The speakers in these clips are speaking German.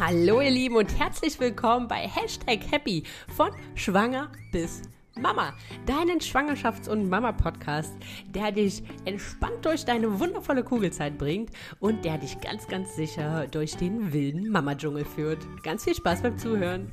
Hallo ihr Lieben und herzlich willkommen bei Hashtag Happy von Schwanger bis Mama, deinen Schwangerschafts- und Mama-Podcast, der dich entspannt durch deine wundervolle Kugelzeit bringt und der dich ganz, ganz sicher durch den wilden Mama-Dschungel führt. Ganz viel Spaß beim Zuhören.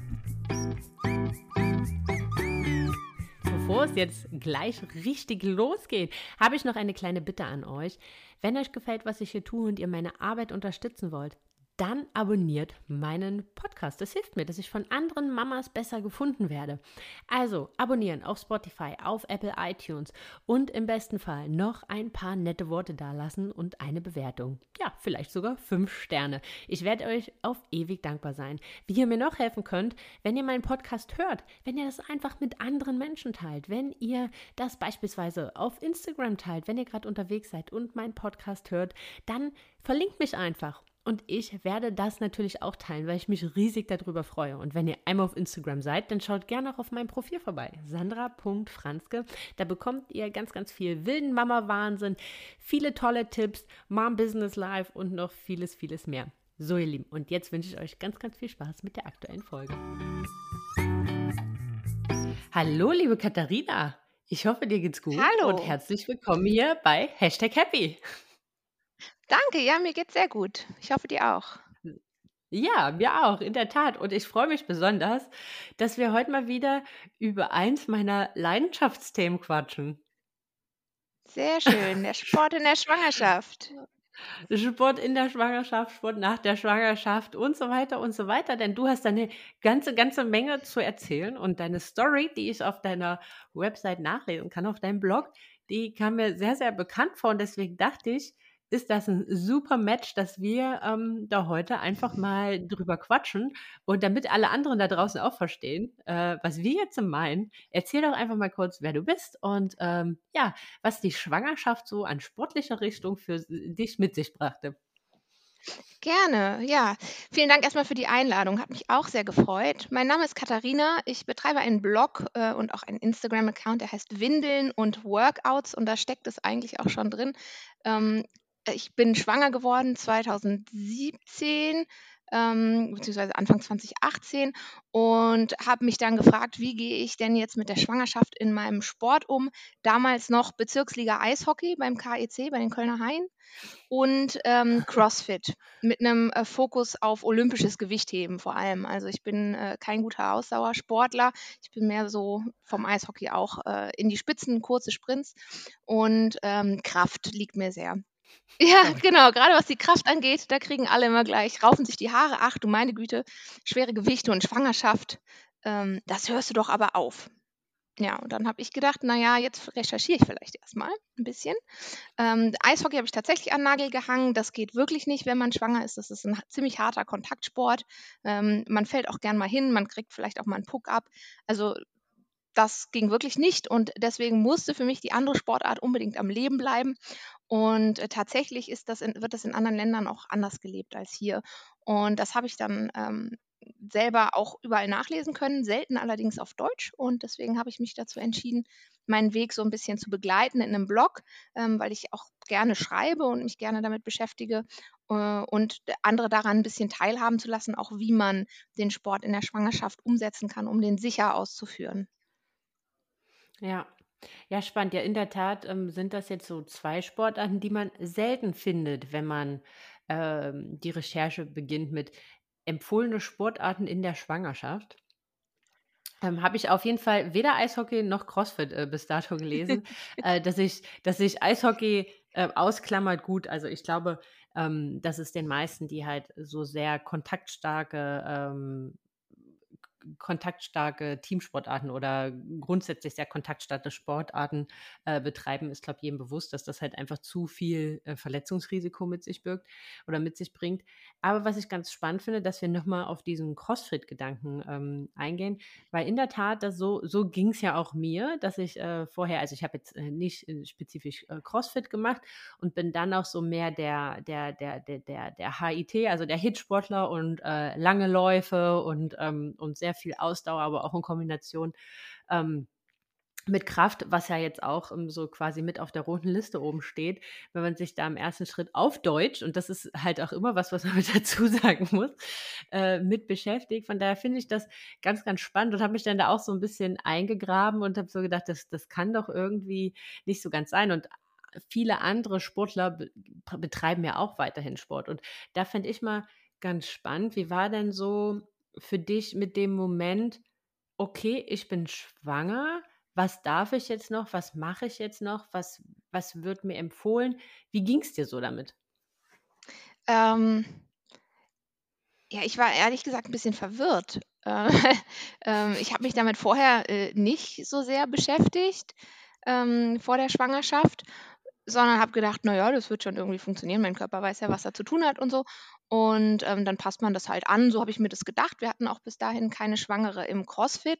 Bevor es jetzt gleich richtig losgeht, habe ich noch eine kleine Bitte an euch. Wenn euch gefällt, was ich hier tue und ihr meine Arbeit unterstützen wollt, dann abonniert meinen Podcast. Das hilft mir, dass ich von anderen Mamas besser gefunden werde. Also abonnieren auf Spotify, auf Apple iTunes und im besten Fall noch ein paar nette Worte dalassen und eine Bewertung. Ja, vielleicht sogar fünf Sterne. Ich werde euch auf ewig dankbar sein. Wie ihr mir noch helfen könnt, wenn ihr meinen Podcast hört, wenn ihr das einfach mit anderen Menschen teilt, wenn ihr das beispielsweise auf Instagram teilt, wenn ihr gerade unterwegs seid und meinen Podcast hört, dann verlinkt mich einfach und ich werde das natürlich auch teilen, weil ich mich riesig darüber freue. Und wenn ihr einmal auf Instagram seid, dann schaut gerne auch auf meinem Profil vorbei. Sandra.franzke. Da bekommt ihr ganz, ganz viel wilden Mama-Wahnsinn, viele tolle Tipps, Mom Business Life und noch vieles, vieles mehr. So, ihr Lieben. Und jetzt wünsche ich euch ganz, ganz viel Spaß mit der aktuellen Folge. Hallo, liebe Katharina. Ich hoffe, dir geht's gut. Hallo. Und herzlich willkommen hier bei Hashtag Happy. Danke, ja, mir geht's sehr gut. Ich hoffe, dir auch. Ja, mir auch, in der Tat. Und ich freue mich besonders, dass wir heute mal wieder über eins meiner Leidenschaftsthemen quatschen. Sehr schön, der Sport in der Schwangerschaft. Sport in der Schwangerschaft, Sport nach der Schwangerschaft und so weiter und so weiter. Denn du hast eine ganze, ganze Menge zu erzählen und deine Story, die ich auf deiner Website nachlesen kann, auf deinem Blog, die kam mir sehr, sehr bekannt vor. Und deswegen dachte ich, ist das ein super Match, dass wir ähm, da heute einfach mal drüber quatschen. Und damit alle anderen da draußen auch verstehen, äh, was wir jetzt meinen, erzähl doch einfach mal kurz, wer du bist und ähm, ja, was die Schwangerschaft so an sportlicher Richtung für dich mit sich brachte. Gerne, ja. Vielen Dank erstmal für die Einladung. Hat mich auch sehr gefreut. Mein Name ist Katharina. Ich betreibe einen Blog äh, und auch einen Instagram-Account, der heißt Windeln und Workouts und da steckt es eigentlich auch schon drin. Ähm, ich bin schwanger geworden 2017, ähm, beziehungsweise Anfang 2018 und habe mich dann gefragt, wie gehe ich denn jetzt mit der Schwangerschaft in meinem Sport um? Damals noch Bezirksliga Eishockey beim KEC, bei den Kölner Haien und ähm, CrossFit mit einem äh, Fokus auf olympisches Gewichtheben vor allem. Also ich bin äh, kein guter Ausdauersportler. Ich bin mehr so vom Eishockey auch äh, in die Spitzen, kurze Sprints und ähm, Kraft liegt mir sehr. Ja, genau. Gerade was die Kraft angeht, da kriegen alle immer gleich, raufen sich die Haare. Ach du meine Güte, schwere Gewichte und Schwangerschaft. Ähm, das hörst du doch aber auf. Ja, und dann habe ich gedacht, naja, jetzt recherchiere ich vielleicht erstmal ein bisschen. Ähm, Eishockey habe ich tatsächlich an Nagel gehangen. Das geht wirklich nicht, wenn man schwanger ist. Das ist ein ziemlich harter Kontaktsport. Ähm, man fällt auch gern mal hin, man kriegt vielleicht auch mal einen Puck ab. Also das ging wirklich nicht und deswegen musste für mich die andere Sportart unbedingt am Leben bleiben. Und äh, tatsächlich ist das in, wird das in anderen Ländern auch anders gelebt als hier. Und das habe ich dann ähm, selber auch überall nachlesen können, selten allerdings auf Deutsch. Und deswegen habe ich mich dazu entschieden, meinen Weg so ein bisschen zu begleiten in einem Blog, ähm, weil ich auch gerne schreibe und mich gerne damit beschäftige äh, und andere daran ein bisschen teilhaben zu lassen, auch wie man den Sport in der Schwangerschaft umsetzen kann, um den sicher auszuführen. Ja. Ja, spannend. Ja, in der Tat ähm, sind das jetzt so zwei Sportarten, die man selten findet, wenn man ähm, die Recherche beginnt mit empfohlene Sportarten in der Schwangerschaft. Ähm, Habe ich auf jeden Fall weder Eishockey noch CrossFit äh, bis dato gelesen, äh, dass ich, dass ich Eishockey äh, ausklammert gut. Also ich glaube, ähm, dass es den meisten, die halt so sehr kontaktstarke ähm, kontaktstarke Teamsportarten oder grundsätzlich sehr kontaktstarke Sportarten äh, betreiben, ist, glaube ich, jedem bewusst, dass das halt einfach zu viel äh, Verletzungsrisiko mit sich birgt oder mit sich bringt. Aber was ich ganz spannend finde, dass wir nochmal auf diesen CrossFit-Gedanken ähm, eingehen, weil in der Tat, das so, so ging es ja auch mir, dass ich äh, vorher, also ich habe jetzt äh, nicht äh, spezifisch äh, CrossFit gemacht und bin dann auch so mehr der, der, der, der, der, der HIT, also der Hitsportler und lange Läufe und, ähm, und sehr viel Ausdauer, aber auch in Kombination ähm, mit Kraft, was ja jetzt auch um, so quasi mit auf der roten Liste oben steht, wenn man sich da im ersten Schritt auf Deutsch, und das ist halt auch immer was, was man mit dazu sagen muss, äh, mit beschäftigt. Von daher finde ich das ganz, ganz spannend und habe mich dann da auch so ein bisschen eingegraben und habe so gedacht, das, das kann doch irgendwie nicht so ganz sein. Und viele andere Sportler be betreiben ja auch weiterhin Sport. Und da fände ich mal ganz spannend, wie war denn so für dich mit dem Moment, okay, ich bin schwanger, was darf ich jetzt noch, was mache ich jetzt noch, was, was wird mir empfohlen? Wie ging es dir so damit? Ähm, ja, ich war ehrlich gesagt ein bisschen verwirrt. Äh, ähm, ich habe mich damit vorher äh, nicht so sehr beschäftigt, ähm, vor der Schwangerschaft, sondern habe gedacht, naja, das wird schon irgendwie funktionieren. Mein Körper weiß ja, was er zu tun hat und so. Und ähm, dann passt man das halt an. So habe ich mir das gedacht. Wir hatten auch bis dahin keine Schwangere im CrossFit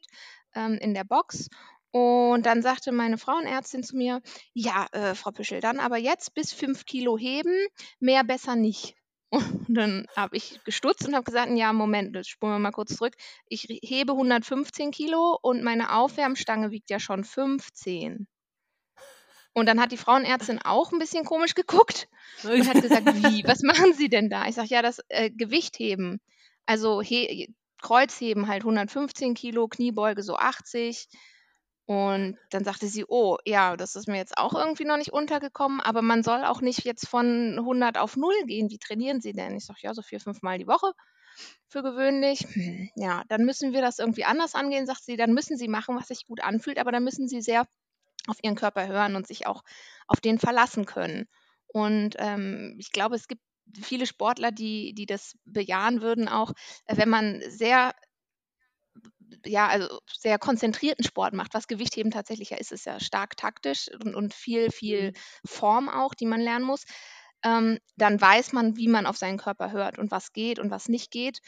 ähm, in der Box. Und dann sagte meine Frauenärztin zu mir, ja, äh, Frau Püschel, dann aber jetzt bis fünf Kilo heben, mehr besser nicht. Und dann habe ich gestutzt und habe gesagt, ja, Moment, das spulen wir mal kurz zurück. Ich hebe 115 Kilo und meine Aufwärmstange wiegt ja schon 15. Und dann hat die Frauenärztin auch ein bisschen komisch geguckt und hat gesagt, wie, was machen Sie denn da? Ich sage, ja, das äh, Gewichtheben. Also Kreuzheben halt 115 Kilo, Kniebeuge so 80, und dann sagte sie: „Oh, ja, das ist mir jetzt auch irgendwie noch nicht untergekommen, aber man soll auch nicht jetzt von 100 auf 0 gehen. Wie trainieren Sie denn?“ Ich sage: „Ja, so vier, fünf Mal die Woche für gewöhnlich.“ Hm, ja, dann müssen wir das irgendwie anders angehen, sagt sie. Dann müssen Sie machen, was sich gut anfühlt, aber dann müssen Sie sehr auf Ihren Körper hören und sich auch auf den verlassen können. Und, ähm, ich glaube, es gibt viele Sportler, die die das bejahen würden auch, äh, wenn man sehr ja, also sehr konzentrierten Sport macht, was Gewichtheben tatsächlich ja ist, ist ja stark taktisch und, und viel, viel mhm. Form auch, die man lernen muss, ähm, dann weiß man, wie man auf seinen Körper hört und was geht und was nicht geht.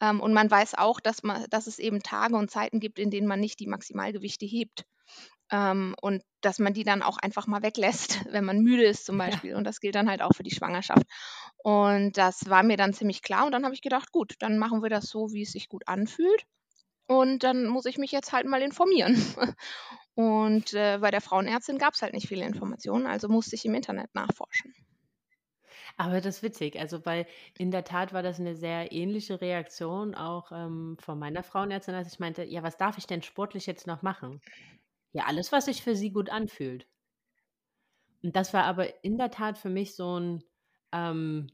Ähm, und man weiß auch, dass, man, dass es eben Tage und Zeiten gibt, in denen man nicht die Maximalgewichte hebt. Ähm, und dass man die dann auch einfach mal weglässt, wenn man müde ist zum Beispiel. Ja. Und das gilt dann halt auch für die Schwangerschaft. Und das war mir dann ziemlich klar. Und dann habe ich gedacht, gut, dann machen wir das so, wie es sich gut anfühlt. Und dann muss ich mich jetzt halt mal informieren. Und äh, bei der Frauenärztin gab es halt nicht viele Informationen, also musste ich im Internet nachforschen. Aber das ist witzig, also weil in der Tat war das eine sehr ähnliche Reaktion auch ähm, von meiner Frauenärztin, als ich meinte, ja, was darf ich denn sportlich jetzt noch machen? Ja, alles, was sich für sie gut anfühlt. Und das war aber in der Tat für mich so ein ähm,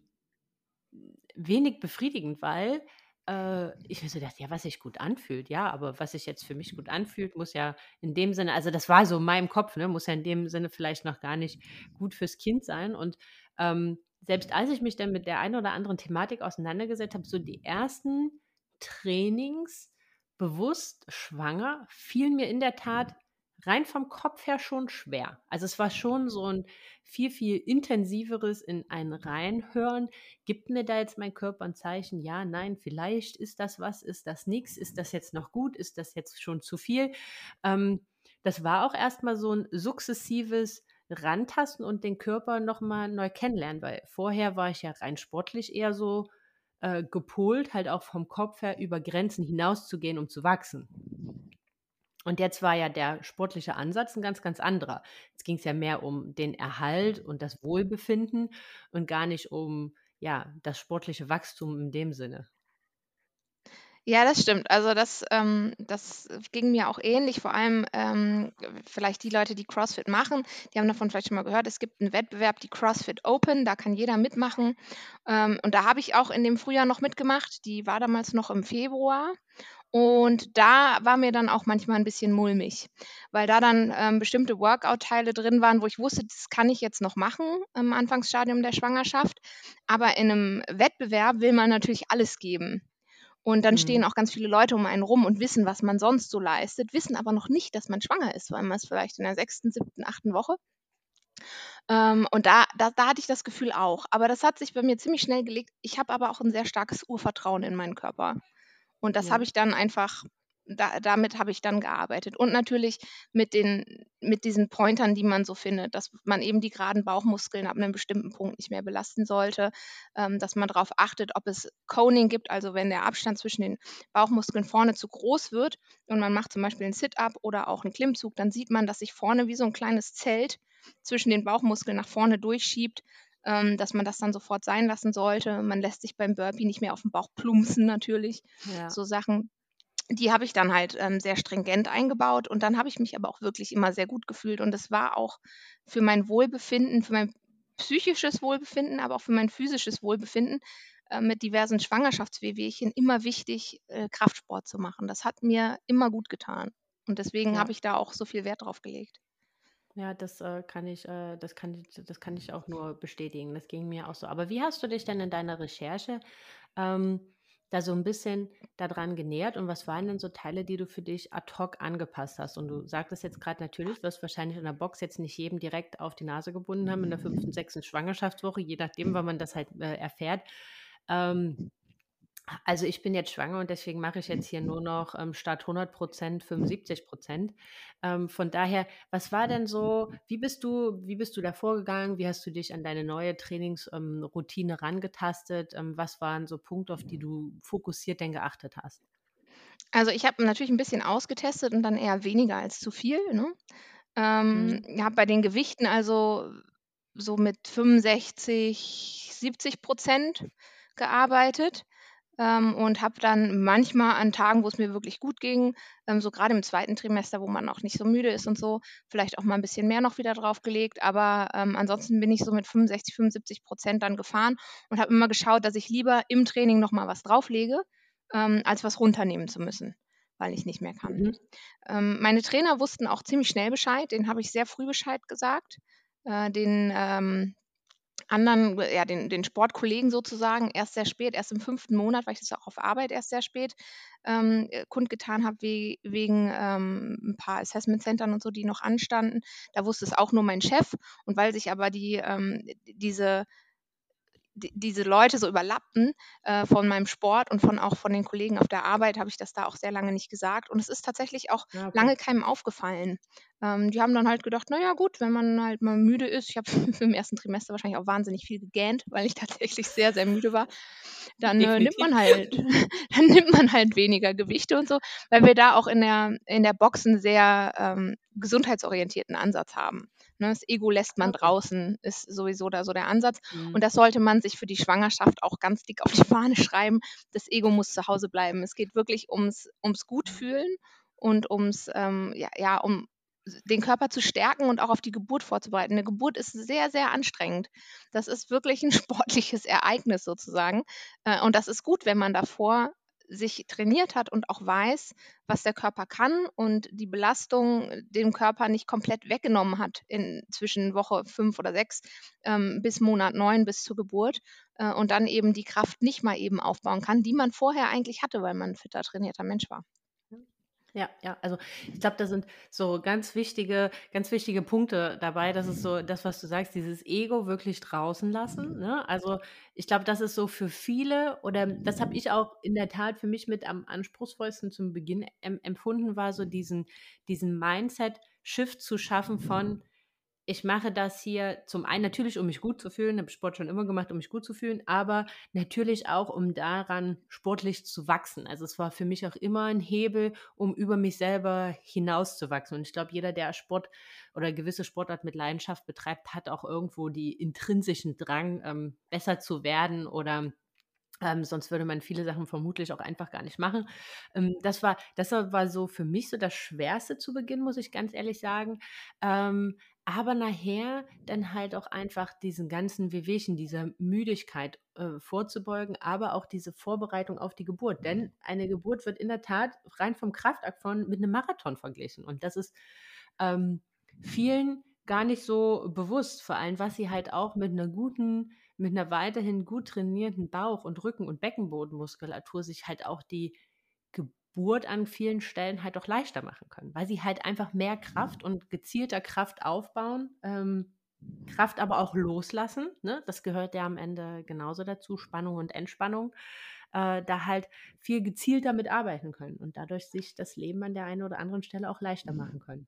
wenig befriedigend, weil äh, ich mir so gedacht, ja, was sich gut anfühlt, ja, aber was sich jetzt für mich gut anfühlt, muss ja in dem Sinne, also das war so in meinem Kopf, ne, muss ja in dem Sinne vielleicht noch gar nicht gut fürs Kind sein. Und ähm, selbst als ich mich dann mit der einen oder anderen Thematik auseinandergesetzt habe, so die ersten Trainings bewusst schwanger, fielen mir in der Tat rein vom Kopf her schon schwer. Also es war schon so ein viel, viel intensiveres in ein Reinhören. Gibt mir da jetzt mein Körper ein Zeichen? Ja, nein, vielleicht ist das was, ist das nichts, ist das jetzt noch gut, ist das jetzt schon zu viel? Ähm, das war auch erstmal so ein sukzessives Rantasten und den Körper nochmal neu kennenlernen, weil vorher war ich ja rein sportlich eher so äh, gepolt, halt auch vom Kopf her über Grenzen hinauszugehen, um zu wachsen. Und jetzt war ja der sportliche Ansatz ein ganz, ganz anderer. Jetzt ging es ja mehr um den Erhalt und das Wohlbefinden und gar nicht um ja, das sportliche Wachstum in dem Sinne. Ja, das stimmt. Also das, ähm, das ging mir auch ähnlich. Vor allem ähm, vielleicht die Leute, die CrossFit machen, die haben davon vielleicht schon mal gehört. Es gibt einen Wettbewerb, die CrossFit Open, da kann jeder mitmachen. Ähm, und da habe ich auch in dem Frühjahr noch mitgemacht. Die war damals noch im Februar. Und da war mir dann auch manchmal ein bisschen mulmig, weil da dann ähm, bestimmte Workout-Teile drin waren, wo ich wusste, das kann ich jetzt noch machen im Anfangsstadium der Schwangerschaft. Aber in einem Wettbewerb will man natürlich alles geben. Und dann mhm. stehen auch ganz viele Leute um einen rum und wissen, was man sonst so leistet, wissen aber noch nicht, dass man schwanger ist, weil man es vielleicht in der sechsten, siebten, achten Woche. Ähm, und da, da, da hatte ich das Gefühl auch. Aber das hat sich bei mir ziemlich schnell gelegt. Ich habe aber auch ein sehr starkes Urvertrauen in meinen Körper. Und das ja. habe ich dann einfach da, damit habe ich dann gearbeitet. Und natürlich mit, den, mit diesen Pointern, die man so findet, dass man eben die geraden Bauchmuskeln ab einem bestimmten Punkt nicht mehr belasten sollte, ähm, dass man darauf achtet, ob es Coning gibt, also wenn der Abstand zwischen den Bauchmuskeln vorne zu groß wird und man macht zum Beispiel einen Sit-up oder auch einen Klimmzug, dann sieht man, dass sich vorne wie so ein kleines Zelt zwischen den Bauchmuskeln nach vorne durchschiebt, ähm, dass man das dann sofort sein lassen sollte. Man lässt sich beim Burpee nicht mehr auf den Bauch plumpsen natürlich. Ja. So Sachen, die habe ich dann halt ähm, sehr stringent eingebaut und dann habe ich mich aber auch wirklich immer sehr gut gefühlt und es war auch für mein Wohlbefinden, für mein psychisches Wohlbefinden, aber auch für mein physisches Wohlbefinden äh, mit diversen Schwangerschaftswehwehchen immer wichtig, äh, Kraftsport zu machen. Das hat mir immer gut getan und deswegen ja. habe ich da auch so viel Wert drauf gelegt. Ja, das äh, kann ich, äh, das kann ich, das kann ich auch nur bestätigen. Das ging mir auch so. Aber wie hast du dich denn in deiner Recherche ähm, da so ein bisschen daran genähert und was waren denn so Teile, die du für dich ad hoc angepasst hast? Und du sagtest jetzt gerade natürlich, wirst wahrscheinlich in der Box jetzt nicht jedem direkt auf die Nase gebunden haben in der fünften, sechsten Schwangerschaftswoche, je nachdem, wann man das halt äh, erfährt. Ähm, also ich bin jetzt schwanger und deswegen mache ich jetzt hier nur noch ähm, statt 100 Prozent 75 Prozent. Ähm, von daher, was war denn so, wie bist du, wie bist du da vorgegangen? Wie hast du dich an deine neue Trainingsroutine ähm, rangetastet? Ähm, was waren so Punkte, auf die du fokussiert denn geachtet hast? Also ich habe natürlich ein bisschen ausgetestet und dann eher weniger als zu viel. Ne? Ähm, mhm. habe bei den Gewichten also so mit 65, 70 Prozent gearbeitet ähm, und habe dann manchmal an Tagen, wo es mir wirklich gut ging, ähm, so gerade im zweiten Trimester, wo man auch nicht so müde ist und so, vielleicht auch mal ein bisschen mehr noch wieder draufgelegt. Aber ähm, ansonsten bin ich so mit 65, 75 Prozent dann gefahren und habe immer geschaut, dass ich lieber im Training noch mal was drauflege, ähm, als was runternehmen zu müssen weil ich nicht mehr kann. Mhm. Ähm, meine Trainer wussten auch ziemlich schnell Bescheid, den habe ich sehr früh Bescheid gesagt. Äh, den, ähm, anderen, ja, den, den Sportkollegen sozusagen erst sehr spät, erst im fünften Monat, weil ich das auch auf Arbeit erst sehr spät ähm, äh, kundgetan habe, we wegen ähm, ein paar Assessment Centern und so, die noch anstanden. Da wusste es auch nur mein Chef. Und weil sich aber die, ähm, diese diese Leute so überlappten äh, von meinem Sport und von auch von den Kollegen auf der Arbeit, habe ich das da auch sehr lange nicht gesagt. Und es ist tatsächlich auch ja, okay. lange keinem aufgefallen. Ähm, die haben dann halt gedacht, naja gut, wenn man halt mal müde ist, ich habe im ersten Trimester wahrscheinlich auch wahnsinnig viel gegähnt, weil ich tatsächlich sehr, sehr müde war, dann äh, nimmt man halt, dann nimmt man halt weniger Gewichte und so, weil wir da auch in der, in der Boxen sehr ähm, gesundheitsorientierten Ansatz haben. Ne? Das Ego lässt man draußen, ist sowieso da so der Ansatz. Mhm. Und das sollte man sich für die Schwangerschaft auch ganz dick auf die Fahne schreiben. Das Ego muss zu Hause bleiben. Es geht wirklich ums, ums Gutfühlen und ums, ähm, ja, ja, um den Körper zu stärken und auch auf die Geburt vorzubereiten. Eine Geburt ist sehr, sehr anstrengend. Das ist wirklich ein sportliches Ereignis sozusagen. Äh, und das ist gut, wenn man davor sich trainiert hat und auch weiß, was der Körper kann und die Belastung dem Körper nicht komplett weggenommen hat in zwischen Woche fünf oder sechs ähm, bis Monat neun bis zur Geburt äh, und dann eben die Kraft nicht mal eben aufbauen kann, die man vorher eigentlich hatte, weil man fitter trainierter Mensch war. Ja, ja, also ich glaube, da sind so ganz wichtige, ganz wichtige Punkte dabei. Das ist so das, was du sagst, dieses Ego wirklich draußen lassen. Ne? Also ich glaube, das ist so für viele oder das habe ich auch in der Tat für mich mit am anspruchsvollsten zum Beginn empfunden, war so diesen, diesen Mindset-Shift zu schaffen von ich mache das hier zum einen natürlich, um mich gut zu fühlen, habe Sport schon immer gemacht, um mich gut zu fühlen, aber natürlich auch, um daran sportlich zu wachsen. Also es war für mich auch immer ein Hebel, um über mich selber hinauszuwachsen. Und ich glaube, jeder, der Sport oder gewisse Sportart mit Leidenschaft betreibt, hat auch irgendwo die intrinsischen Drang, ähm, besser zu werden oder ähm, sonst würde man viele Sachen vermutlich auch einfach gar nicht machen. Ähm, das, war, das war so für mich so das Schwerste zu Beginn, muss ich ganz ehrlich sagen. Ähm, aber nachher dann halt auch einfach diesen ganzen Wehwehchen, dieser Müdigkeit äh, vorzubeugen, aber auch diese Vorbereitung auf die Geburt. Denn eine Geburt wird in der Tat rein vom Kraftakt von mit einem Marathon verglichen. Und das ist ähm, vielen gar nicht so bewusst, vor allem was sie halt auch mit einer guten, mit einer weiterhin gut trainierten Bauch- und Rücken- und Beckenbodenmuskulatur sich halt auch die Geburt an vielen Stellen halt auch leichter machen können, weil sie halt einfach mehr Kraft und gezielter Kraft aufbauen, ähm, Kraft aber auch loslassen. Ne? Das gehört ja am Ende genauso dazu, Spannung und Entspannung. äh, da halt viel gezielter mit arbeiten können und dadurch sich das Leben an der einen oder anderen Stelle auch leichter machen können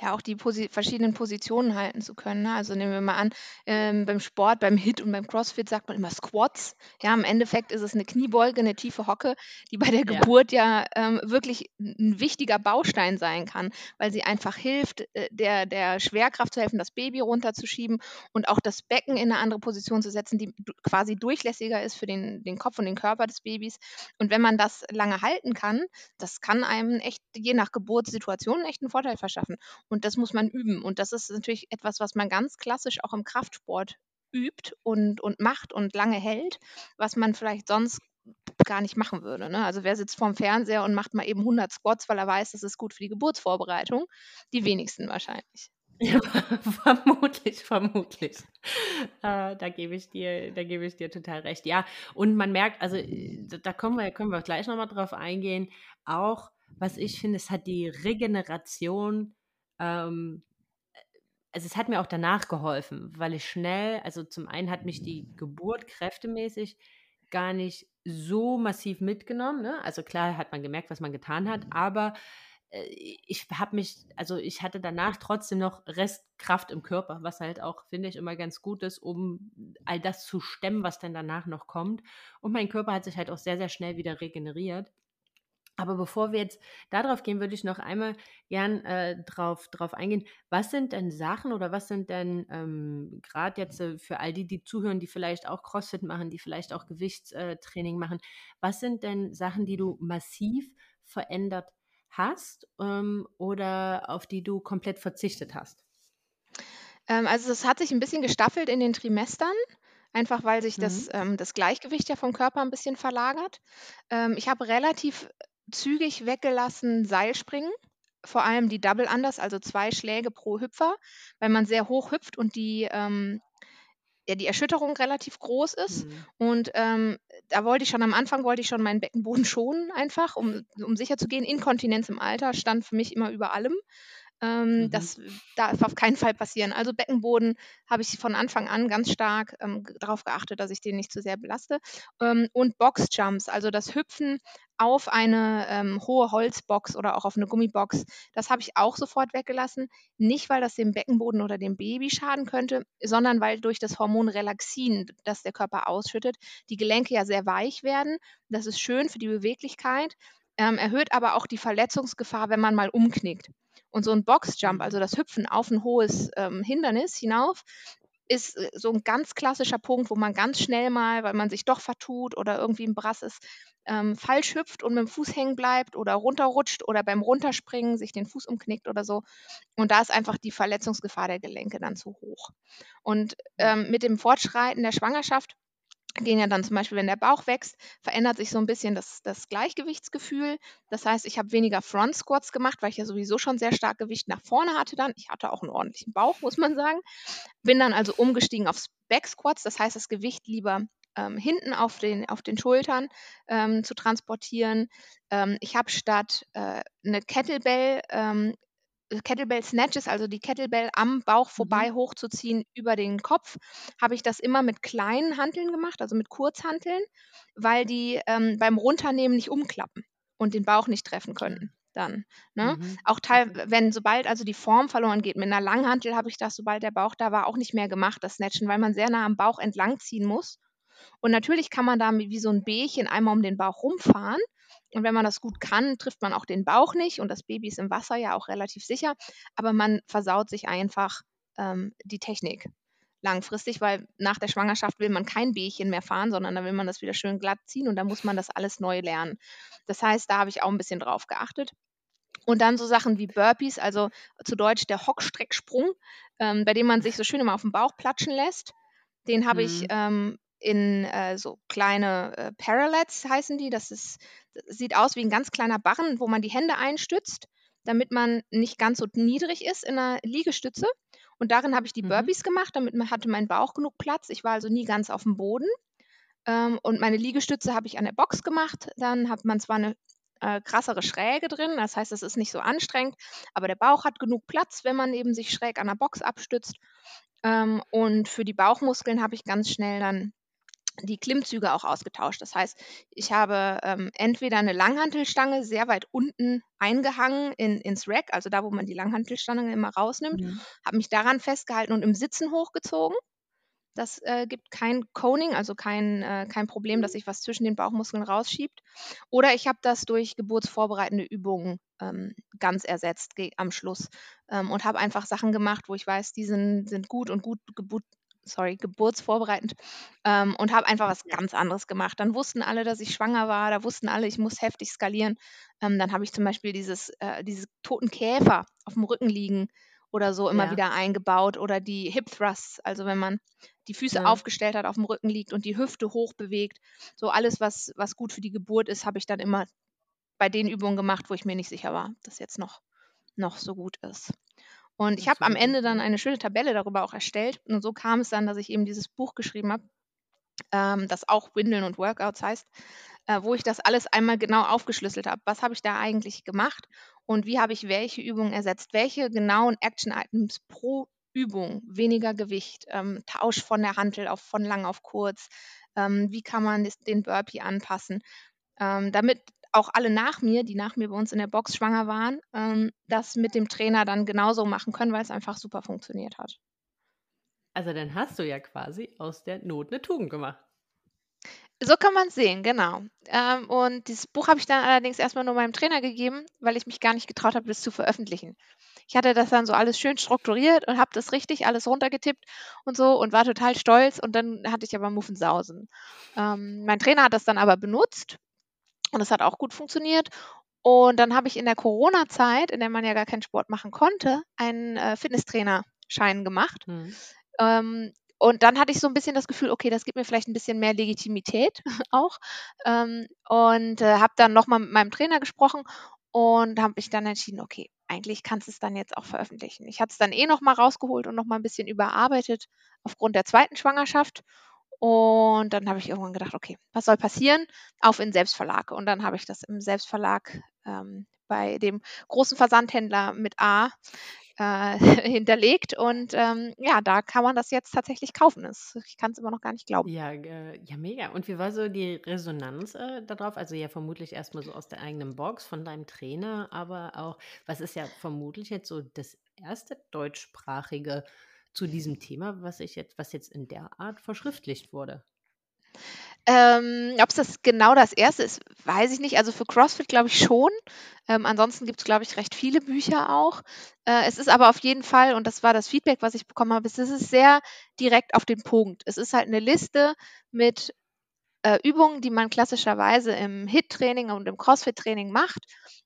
ja auch die Posi verschiedenen Positionen halten zu können, ne? Also, nehmen wir mal an, ähm, beim Sport, beim HIIT und beim CrossFit sagt man immer Squats. Ja, im Endeffekt ist es eine Kniebeuge, eine tiefe Hocke, die bei der Ja. Geburt ja, ähm, wirklich ein wichtiger Baustein sein kann, weil sie einfach hilft, äh, der der Schwerkraft zu helfen, das Baby runterzuschieben und auch das Becken in eine andere Position zu setzen, die quasi durchlässiger ist für den den Kopf und den Körper des Babys. Und wenn man das lange halten kann, das kann einem echt je nach Geburtssituation echt einen Vorteil verschaffen. Und das muss man üben. Und das ist natürlich etwas, was man ganz klassisch auch im Kraftsport übt und, und macht und lange hält, was man vielleicht sonst gar nicht machen würde. Ne? Also wer sitzt vorm Fernseher und macht mal eben 100 Squats, weil er weiß, das ist gut für die Geburtsvorbereitung? Die wenigsten wahrscheinlich. Ja, vermutlich, vermutlich. Äh, da gebe ich dir, da gebe ich dir total recht. Ja, und man merkt, also äh, da kommen wir, können wir gleich nochmal drauf eingehen. Auch, was ich finde, es hat die Regeneration ähm, also es hat mir auch danach geholfen, weil ich schnell, also zum einen hat mich die Geburt kräftemäßig gar nicht so massiv mitgenommen. Ne? Also klar hat man gemerkt, was man getan hat, aber äh, ich habe mich, also ich hatte danach trotzdem noch Restkraft im Körper, was halt auch, finde ich, immer ganz gut ist, um all das zu stemmen, was dann danach noch kommt. Und mein Körper hat sich halt auch sehr, sehr schnell wieder regeneriert. Aber bevor wir jetzt darauf gehen, würde ich noch einmal gern äh, drauf, drauf eingehen. Was sind denn Sachen oder was sind denn ähm, gerade jetzt äh, für all die, die zuhören, die vielleicht auch CrossFit machen, die vielleicht auch Gewichtstraining machen, was sind denn Sachen, die du massiv verändert hast ähm, oder auf die du komplett verzichtet hast? Ähm, also es hat sich ein bisschen gestaffelt in den Trimestern einfach weil sich das, mhm. ähm, das Gleichgewicht ja vom Körper ein bisschen verlagert. Ähm, ich habe relativ zügig weggelassen Seilspringen, vor allem die Double Unders, also zwei Schläge pro Hüpfer, weil man sehr hoch hüpft und die, ähm, ja, die Erschütterung relativ groß ist. Mhm. Und ähm, da wollte ich schon am Anfang wollte ich schon meinen Beckenboden schonen, einfach, um, um sicher zu gehen. Inkontinenz im Alter stand für mich immer über allem. Ähm, mhm. Das darf auf keinen Fall passieren. Also Beckenboden habe ich von Anfang an ganz stark ähm, darauf geachtet, dass ich den nicht zu sehr belaste. Ähm, und Boxjumps, also das Hüpfen auf eine ähm, hohe Holzbox oder auch auf eine Gummibox, das habe ich auch sofort weggelassen. Nicht, weil das dem Beckenboden oder dem Baby schaden könnte, sondern weil durch das Hormon Relaxin, das der Körper ausschüttet, die Gelenke ja sehr weich werden. Das ist schön für die Beweglichkeit, ähm, erhöht aber auch die Verletzungsgefahr, wenn man mal umknickt. Und so ein Boxjump, also das Hüpfen auf ein hohes ähm, Hindernis hinauf, ist äh, so ein ganz klassischer Punkt, wo man ganz schnell mal, weil man sich doch vertut oder irgendwie im Brass ist, ähm, falsch hüpft und mit dem Fuß hängen bleibt oder runterrutscht oder beim Runterspringen sich den Fuß umknickt oder so. Und da ist einfach die Verletzungsgefahr der Gelenke dann zu hoch. Und ähm, mit dem Fortschreiten der Schwangerschaft gehen ja dann zum Beispiel, wenn der Bauch wächst, verändert sich so ein bisschen das, das Gleichgewichtsgefühl. Das heißt, ich habe weniger Front Squats gemacht, weil ich ja sowieso schon sehr stark Gewicht nach vorne hatte dann. Ich hatte auch einen ordentlichen Bauch, muss man sagen. Bin dann also umgestiegen aufs Back Squats, das heißt, das Gewicht lieber ähm, hinten auf den, auf den Schultern ähm, zu transportieren. Ähm, ich habe statt äh, eine Kettlebell ähm, Kettlebell Snatches, also die Kettlebell am Bauch mhm. vorbei mhm. hochzuziehen über den Kopf, habe ich das immer mit kleinen Hanteln gemacht, also mit Kurzhanteln, weil die ähm, beim Runternehmen nicht umklappen und den Bauch nicht treffen können. Dann. Ne? Mhm. Auch teil, wenn sobald also die Form verloren geht, mit einer Langhantel habe ich das, sobald der Bauch da war, auch nicht mehr gemacht, das Snatchen, weil man sehr nah am Bauch entlang ziehen muss. Und natürlich kann man da wie so ein Bärchen einmal um den Bauch rumfahren und wenn man das gut kann, trifft man auch den Bauch nicht und das Baby ist im Wasser ja auch relativ sicher, aber man versaut sich einfach ähm, die Technik langfristig, weil nach der Schwangerschaft will man kein Bächen mehr fahren, sondern da will man das wieder schön glatt ziehen und da muss man das alles neu lernen. Das heißt, da habe ich auch ein bisschen drauf geachtet. Und dann so Sachen wie Burpees, also zu Deutsch der Hockstrecksprung, ähm, bei dem man sich so schön immer auf den Bauch platschen lässt. Den habe mhm. ich ähm, in äh, so kleine äh, Parallets heißen die. Das ist, das sieht aus wie ein ganz kleiner Barren, wo man die Hände einstützt, damit man nicht ganz so niedrig ist in einer Liegestütze. Und darin habe ich die mhm. Burpees gemacht, damit man, hatte mein Bauch genug Platz. Ich war also nie ganz auf dem Boden. Ähm, und meine Liegestütze habe ich an der Box gemacht. Dann hat man zwar eine äh, krassere Schräge drin, das heißt, es ist nicht so anstrengend, aber der Bauch hat genug Platz, wenn man eben sich schräg an der Box abstützt. Ähm, und für die Bauchmuskeln habe ich ganz schnell dann die Klimmzüge auch ausgetauscht. Das heißt, ich habe ähm, entweder eine Langhantelstange sehr weit unten eingehangen in, ins Rack, also da, wo man die Langhantelstange immer rausnimmt, mhm. habe mich daran festgehalten und im Sitzen hochgezogen. Das äh, gibt kein Coning, also kein, äh, kein Problem, dass sich was zwischen den Bauchmuskeln rausschiebt. Oder ich habe das durch geburtsvorbereitende Übungen ähm, ganz ersetzt am Schluss ähm, und habe einfach Sachen gemacht, wo ich weiß, die sind, sind gut und gut geburt, sorry, geburtsvorbereitend ähm, und habe einfach was ganz anderes gemacht. Dann wussten alle, dass ich schwanger war, da wussten alle, ich muss heftig skalieren. Ähm, dann habe ich zum Beispiel dieses, äh, diese toten Käfer auf dem Rücken liegen oder so immer ja. wieder eingebaut oder die Hip Thrusts, also wenn man die Füße ja. aufgestellt hat, auf dem Rücken liegt und die Hüfte hoch bewegt. So alles, was, was gut für die Geburt ist, habe ich dann immer bei den Übungen gemacht, wo ich mir nicht sicher war, dass jetzt noch, noch so gut ist. Und ich habe am Ende dann eine schöne Tabelle darüber auch erstellt. Und so kam es dann, dass ich eben dieses Buch geschrieben habe, ähm, das auch Windeln und Workouts heißt, äh, wo ich das alles einmal genau aufgeschlüsselt habe. Was habe ich da eigentlich gemacht und wie habe ich welche Übungen ersetzt? Welche genauen Action-Items pro Übung, weniger Gewicht, ähm, Tausch von der Hantel auf von lang auf kurz, ähm, wie kann man den Burpee anpassen, ähm, damit auch alle nach mir, die nach mir bei uns in der Box schwanger waren, ähm, das mit dem Trainer dann genauso machen können, weil es einfach super funktioniert hat. Also dann hast du ja quasi aus der Not eine Tugend gemacht. So kann man es sehen, genau. Ähm, und dieses Buch habe ich dann allerdings erstmal nur meinem Trainer gegeben, weil ich mich gar nicht getraut habe, das zu veröffentlichen. Ich hatte das dann so alles schön strukturiert und habe das richtig alles runtergetippt und so und war total stolz. Und dann hatte ich aber Muffensausen. Ähm, mein Trainer hat das dann aber benutzt und es hat auch gut funktioniert. Und dann habe ich in der Corona-Zeit, in der man ja gar keinen Sport machen konnte, einen äh, Fitnesstrainer-Schein gemacht. Mhm. Ähm, und dann hatte ich so ein bisschen das Gefühl, okay, das gibt mir vielleicht ein bisschen mehr Legitimität auch. Ähm, und äh, habe dann nochmal mit meinem Trainer gesprochen und habe mich dann entschieden, okay, eigentlich kannst du es dann jetzt auch veröffentlichen. Ich hatte es dann eh nochmal rausgeholt und nochmal ein bisschen überarbeitet aufgrund der zweiten Schwangerschaft. Und dann habe ich irgendwann gedacht, okay, was soll passieren? Auf in Selbstverlag. Und dann habe ich das im Selbstverlag ähm, bei dem großen Versandhändler mit A äh, hinterlegt. Und ähm, ja, da kann man das jetzt tatsächlich kaufen. Das, ich kann es immer noch gar nicht glauben. Ja, äh, ja, mega. Und wie war so die Resonanz äh, darauf? Also ja, vermutlich erstmal so aus der eigenen Box von deinem Trainer, aber auch, was ist ja vermutlich jetzt so das erste deutschsprachige zu diesem Thema, was ich jetzt, was jetzt in der Art verschriftlicht wurde? Ähm, Ob es das genau das erste ist, weiß ich nicht. Also für CrossFit glaube ich schon. Ähm, ansonsten gibt es, glaube ich, recht viele Bücher auch. Äh, es ist aber auf jeden Fall, und das war das Feedback, was ich bekommen habe, es ist sehr direkt auf den Punkt. Es ist halt eine Liste mit äh, Übungen, die man klassischerweise im HIT-Training und im CrossFit-Training macht.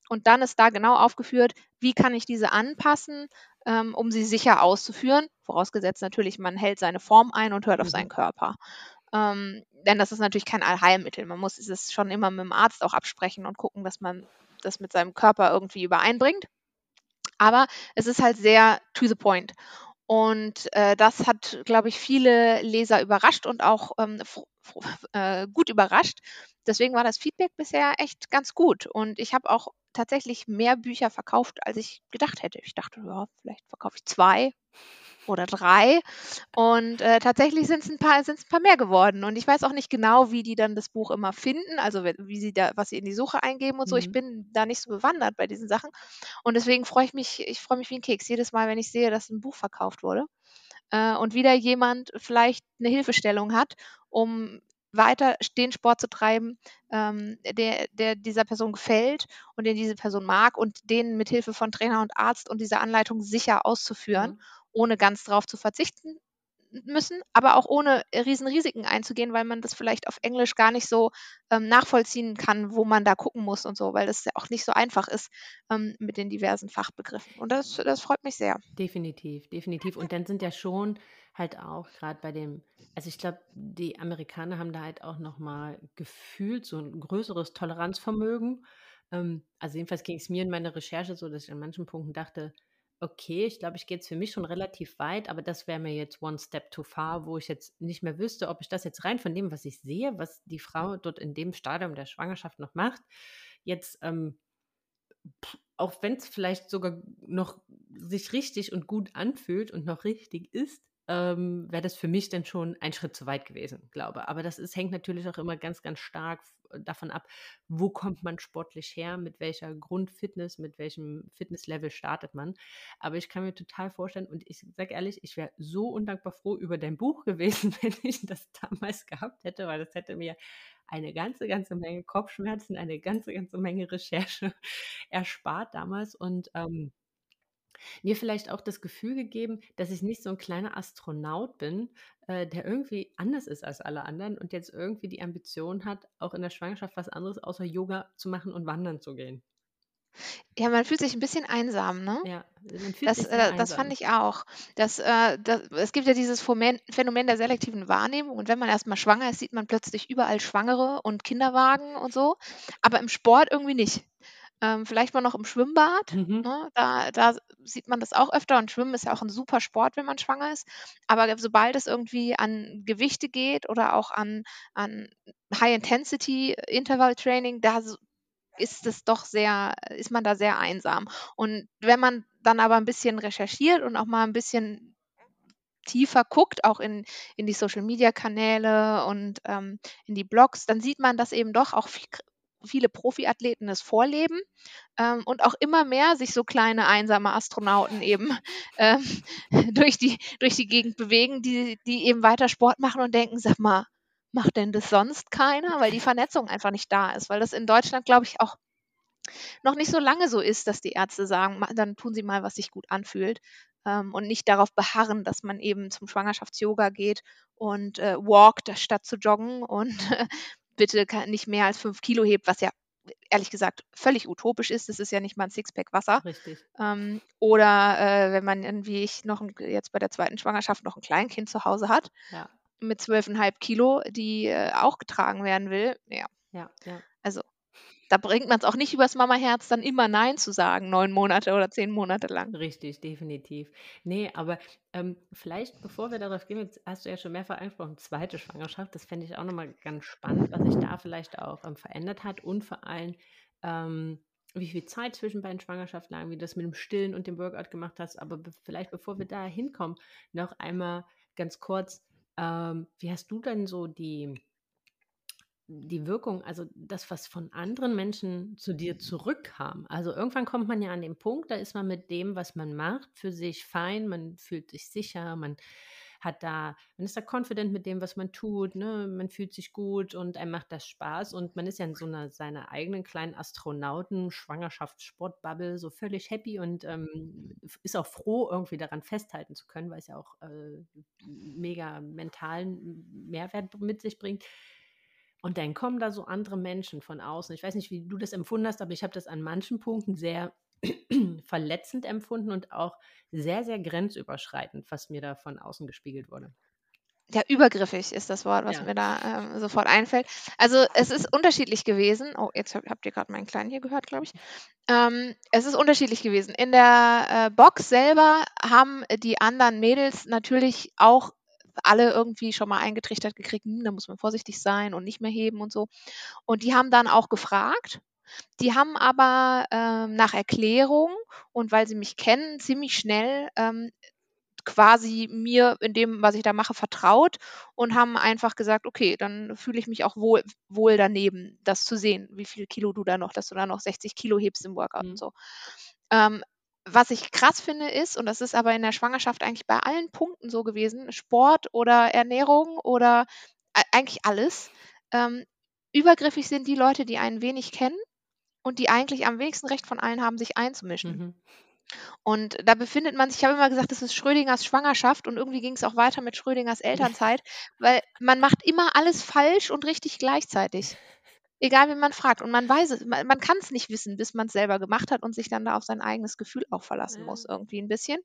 Und dann ist da genau aufgeführt, wie kann ich diese anpassen, ähm, um sie sicher auszuführen. Vorausgesetzt natürlich, man hält seine Form ein und hört auf seinen mhm. Körper. Ähm, denn das ist natürlich kein Allheilmittel. Man muss es schon immer mit dem Arzt auch absprechen und gucken, dass man das mit seinem Körper irgendwie übereinbringt. Aber es ist halt sehr to the point. Und äh, das hat, glaube ich, viele Leser überrascht und auch ähm, äh, gut überrascht. Deswegen war das Feedback bisher echt ganz gut. Und ich habe auch tatsächlich mehr Bücher verkauft, als ich gedacht hätte. Ich dachte, ja, vielleicht verkaufe ich zwei oder drei. Und äh, tatsächlich sind es ein paar, ein paar mehr geworden. Und ich weiß auch nicht genau, wie die dann das Buch immer finden, also wie sie da, was sie in die Suche eingeben und so. Mhm. Ich bin da nicht so bewandert bei diesen Sachen. Und deswegen freue ich mich, ich freue mich wie ein Keks jedes Mal, wenn ich sehe, dass ein Buch verkauft wurde. Äh, und wieder jemand vielleicht eine Hilfestellung hat, um weiter den Sport zu treiben, ähm, der, der dieser Person gefällt und den diese Person mag und den mit Hilfe von Trainer und Arzt und dieser Anleitung sicher auszuführen. Mhm ohne ganz darauf zu verzichten müssen, aber auch ohne Riesenrisiken einzugehen, weil man das vielleicht auf Englisch gar nicht so ähm, nachvollziehen kann, wo man da gucken muss und so, weil das ja auch nicht so einfach ist ähm, mit den diversen Fachbegriffen. Und das, das freut mich sehr. Definitiv, definitiv. Und dann sind ja schon halt auch gerade bei dem, also ich glaube, die Amerikaner haben da halt auch nochmal gefühlt so ein größeres Toleranzvermögen. Ähm, also jedenfalls ging es mir in meiner Recherche so, dass ich an manchen Punkten dachte, Okay, ich glaube, ich gehe jetzt für mich schon relativ weit, aber das wäre mir jetzt one step too far, wo ich jetzt nicht mehr wüsste, ob ich das jetzt rein von dem, was ich sehe, was die Frau dort in dem Stadium der Schwangerschaft noch macht, jetzt, ähm, auch wenn es vielleicht sogar noch sich richtig und gut anfühlt und noch richtig ist, ähm, wäre das für mich dann schon ein Schritt zu weit gewesen, glaube. Aber das ist, hängt natürlich auch immer ganz, ganz stark davon ab, wo kommt man sportlich her, mit welcher Grundfitness, mit welchem Fitnesslevel startet man. Aber ich kann mir total vorstellen, und ich sage ehrlich, ich wäre so undankbar froh über dein Buch gewesen, wenn ich das damals gehabt hätte, weil das hätte mir eine ganze, ganze Menge Kopfschmerzen, eine ganze, ganze Menge Recherche erspart damals. Und ähm, mir vielleicht auch das Gefühl gegeben, dass ich nicht so ein kleiner Astronaut bin, äh, der irgendwie anders ist als alle anderen und jetzt irgendwie die Ambition hat, auch in der Schwangerschaft was anderes außer Yoga zu machen und wandern zu gehen. Ja, man fühlt sich ein bisschen einsam, ne? Ja, man fühlt Das, sich äh, das fand ich auch. Das, äh, das, es gibt ja dieses Phänomen der selektiven Wahrnehmung und wenn man erstmal schwanger ist, sieht man plötzlich überall Schwangere und Kinderwagen und so, aber im Sport irgendwie nicht. Ähm, vielleicht mal noch im Schwimmbad. Mhm. Ne? Da, da sieht man das auch öfter und Schwimmen ist ja auch ein super Sport, wenn man schwanger ist. Aber sobald es irgendwie an Gewichte geht oder auch an, an High-Intensity-Interval-Training, da ist es doch sehr, ist man da sehr einsam. Und wenn man dann aber ein bisschen recherchiert und auch mal ein bisschen tiefer guckt, auch in, in die Social-Media-Kanäle und ähm, in die Blogs, dann sieht man, dass eben doch auch viel, viele Profiathleten es vorleben ähm, und auch immer mehr sich so kleine einsame Astronauten eben ähm, durch, die, durch die Gegend bewegen, die, die eben weiter Sport machen und denken, sag mal, macht denn das sonst keiner? Weil die Vernetzung einfach nicht da ist, weil das in Deutschland, glaube ich, auch noch nicht so lange so ist, dass die Ärzte sagen, dann tun sie mal, was sich gut anfühlt ähm, und nicht darauf beharren, dass man eben zum Schwangerschafts-Yoga geht und äh, walkt, statt zu joggen und bitte nicht mehr als fünf Kilo hebt, was ja ehrlich gesagt völlig utopisch ist. Das ist ja nicht mal ein Sixpack Wasser. Richtig. Ähm, oder äh, wenn man irgendwie ich noch ein, jetzt bei der zweiten Schwangerschaft noch ein Kleinkind zu Hause hat ja. mit zwölfeinhalb Kilo, die äh, auch getragen werden will. Ja. ja, ja. Also da bringt man es auch nicht übers Mama-Herz, dann immer Nein zu sagen, neun Monate oder zehn Monate lang. Richtig, definitiv. Nee, aber ähm, vielleicht, bevor wir darauf gehen, hast du ja schon mehrfach angesprochen, zweite Schwangerschaft, das fände ich auch nochmal ganz spannend, was sich da vielleicht auch ähm, verändert hat und vor allem, ähm, wie viel Zeit zwischen beiden Schwangerschaften lagen, wie du das mit dem Stillen und dem Workout gemacht hast. Aber be vielleicht, bevor wir da hinkommen, noch einmal ganz kurz, ähm, wie hast du denn so die die Wirkung, also das, was von anderen Menschen zu dir zurückkam. Also irgendwann kommt man ja an den Punkt, da ist man mit dem, was man macht, für sich fein, man fühlt sich sicher, man hat da, man ist da confident mit dem, was man tut, ne? man fühlt sich gut und einem macht das Spaß und man ist ja in so einer seiner eigenen kleinen Astronauten, Schwangerschaftssportbubble so völlig happy und ähm, ist auch froh, irgendwie daran festhalten zu können, weil es ja auch äh, mega mentalen Mehrwert mit sich bringt. Und dann kommen da so andere Menschen von außen. Ich weiß nicht, wie du das empfunden hast, aber ich habe das an manchen Punkten sehr verletzend empfunden und auch sehr, sehr grenzüberschreitend, was mir da von außen gespiegelt wurde. Ja, übergriffig ist das Wort, was ja. mir da ähm, sofort einfällt. Also es ist unterschiedlich gewesen. Oh, jetzt habt ihr gerade meinen Kleinen hier gehört, glaube ich. Ähm, es ist unterschiedlich gewesen. In der äh, Box selber haben die anderen Mädels natürlich auch alle irgendwie schon mal eingetrichtert gekriegt, hm, da muss man vorsichtig sein und nicht mehr heben und so. Und die haben dann auch gefragt. Die haben aber ähm, nach Erklärung und weil sie mich kennen, ziemlich schnell ähm, quasi mir in dem, was ich da mache, vertraut und haben einfach gesagt, okay, dann fühle ich mich auch wohl, wohl daneben, das zu sehen, wie viel Kilo du da noch, dass du da noch 60 Kilo hebst im Workout mhm. und so. Ähm, was ich krass finde ist, und das ist aber in der Schwangerschaft eigentlich bei allen Punkten so gewesen, Sport oder Ernährung oder eigentlich alles, ähm, übergriffig sind die Leute, die einen wenig kennen und die eigentlich am wenigsten Recht von allen haben, sich einzumischen. Mhm. Und da befindet man sich, ich habe immer gesagt, das ist Schrödingers Schwangerschaft und irgendwie ging es auch weiter mit Schrödingers Elternzeit, weil man macht immer alles falsch und richtig gleichzeitig. Egal, wie man fragt. Und man weiß es, man, man kann es nicht wissen, bis man es selber gemacht hat und sich dann da auf sein eigenes Gefühl auch verlassen muss, irgendwie ein bisschen.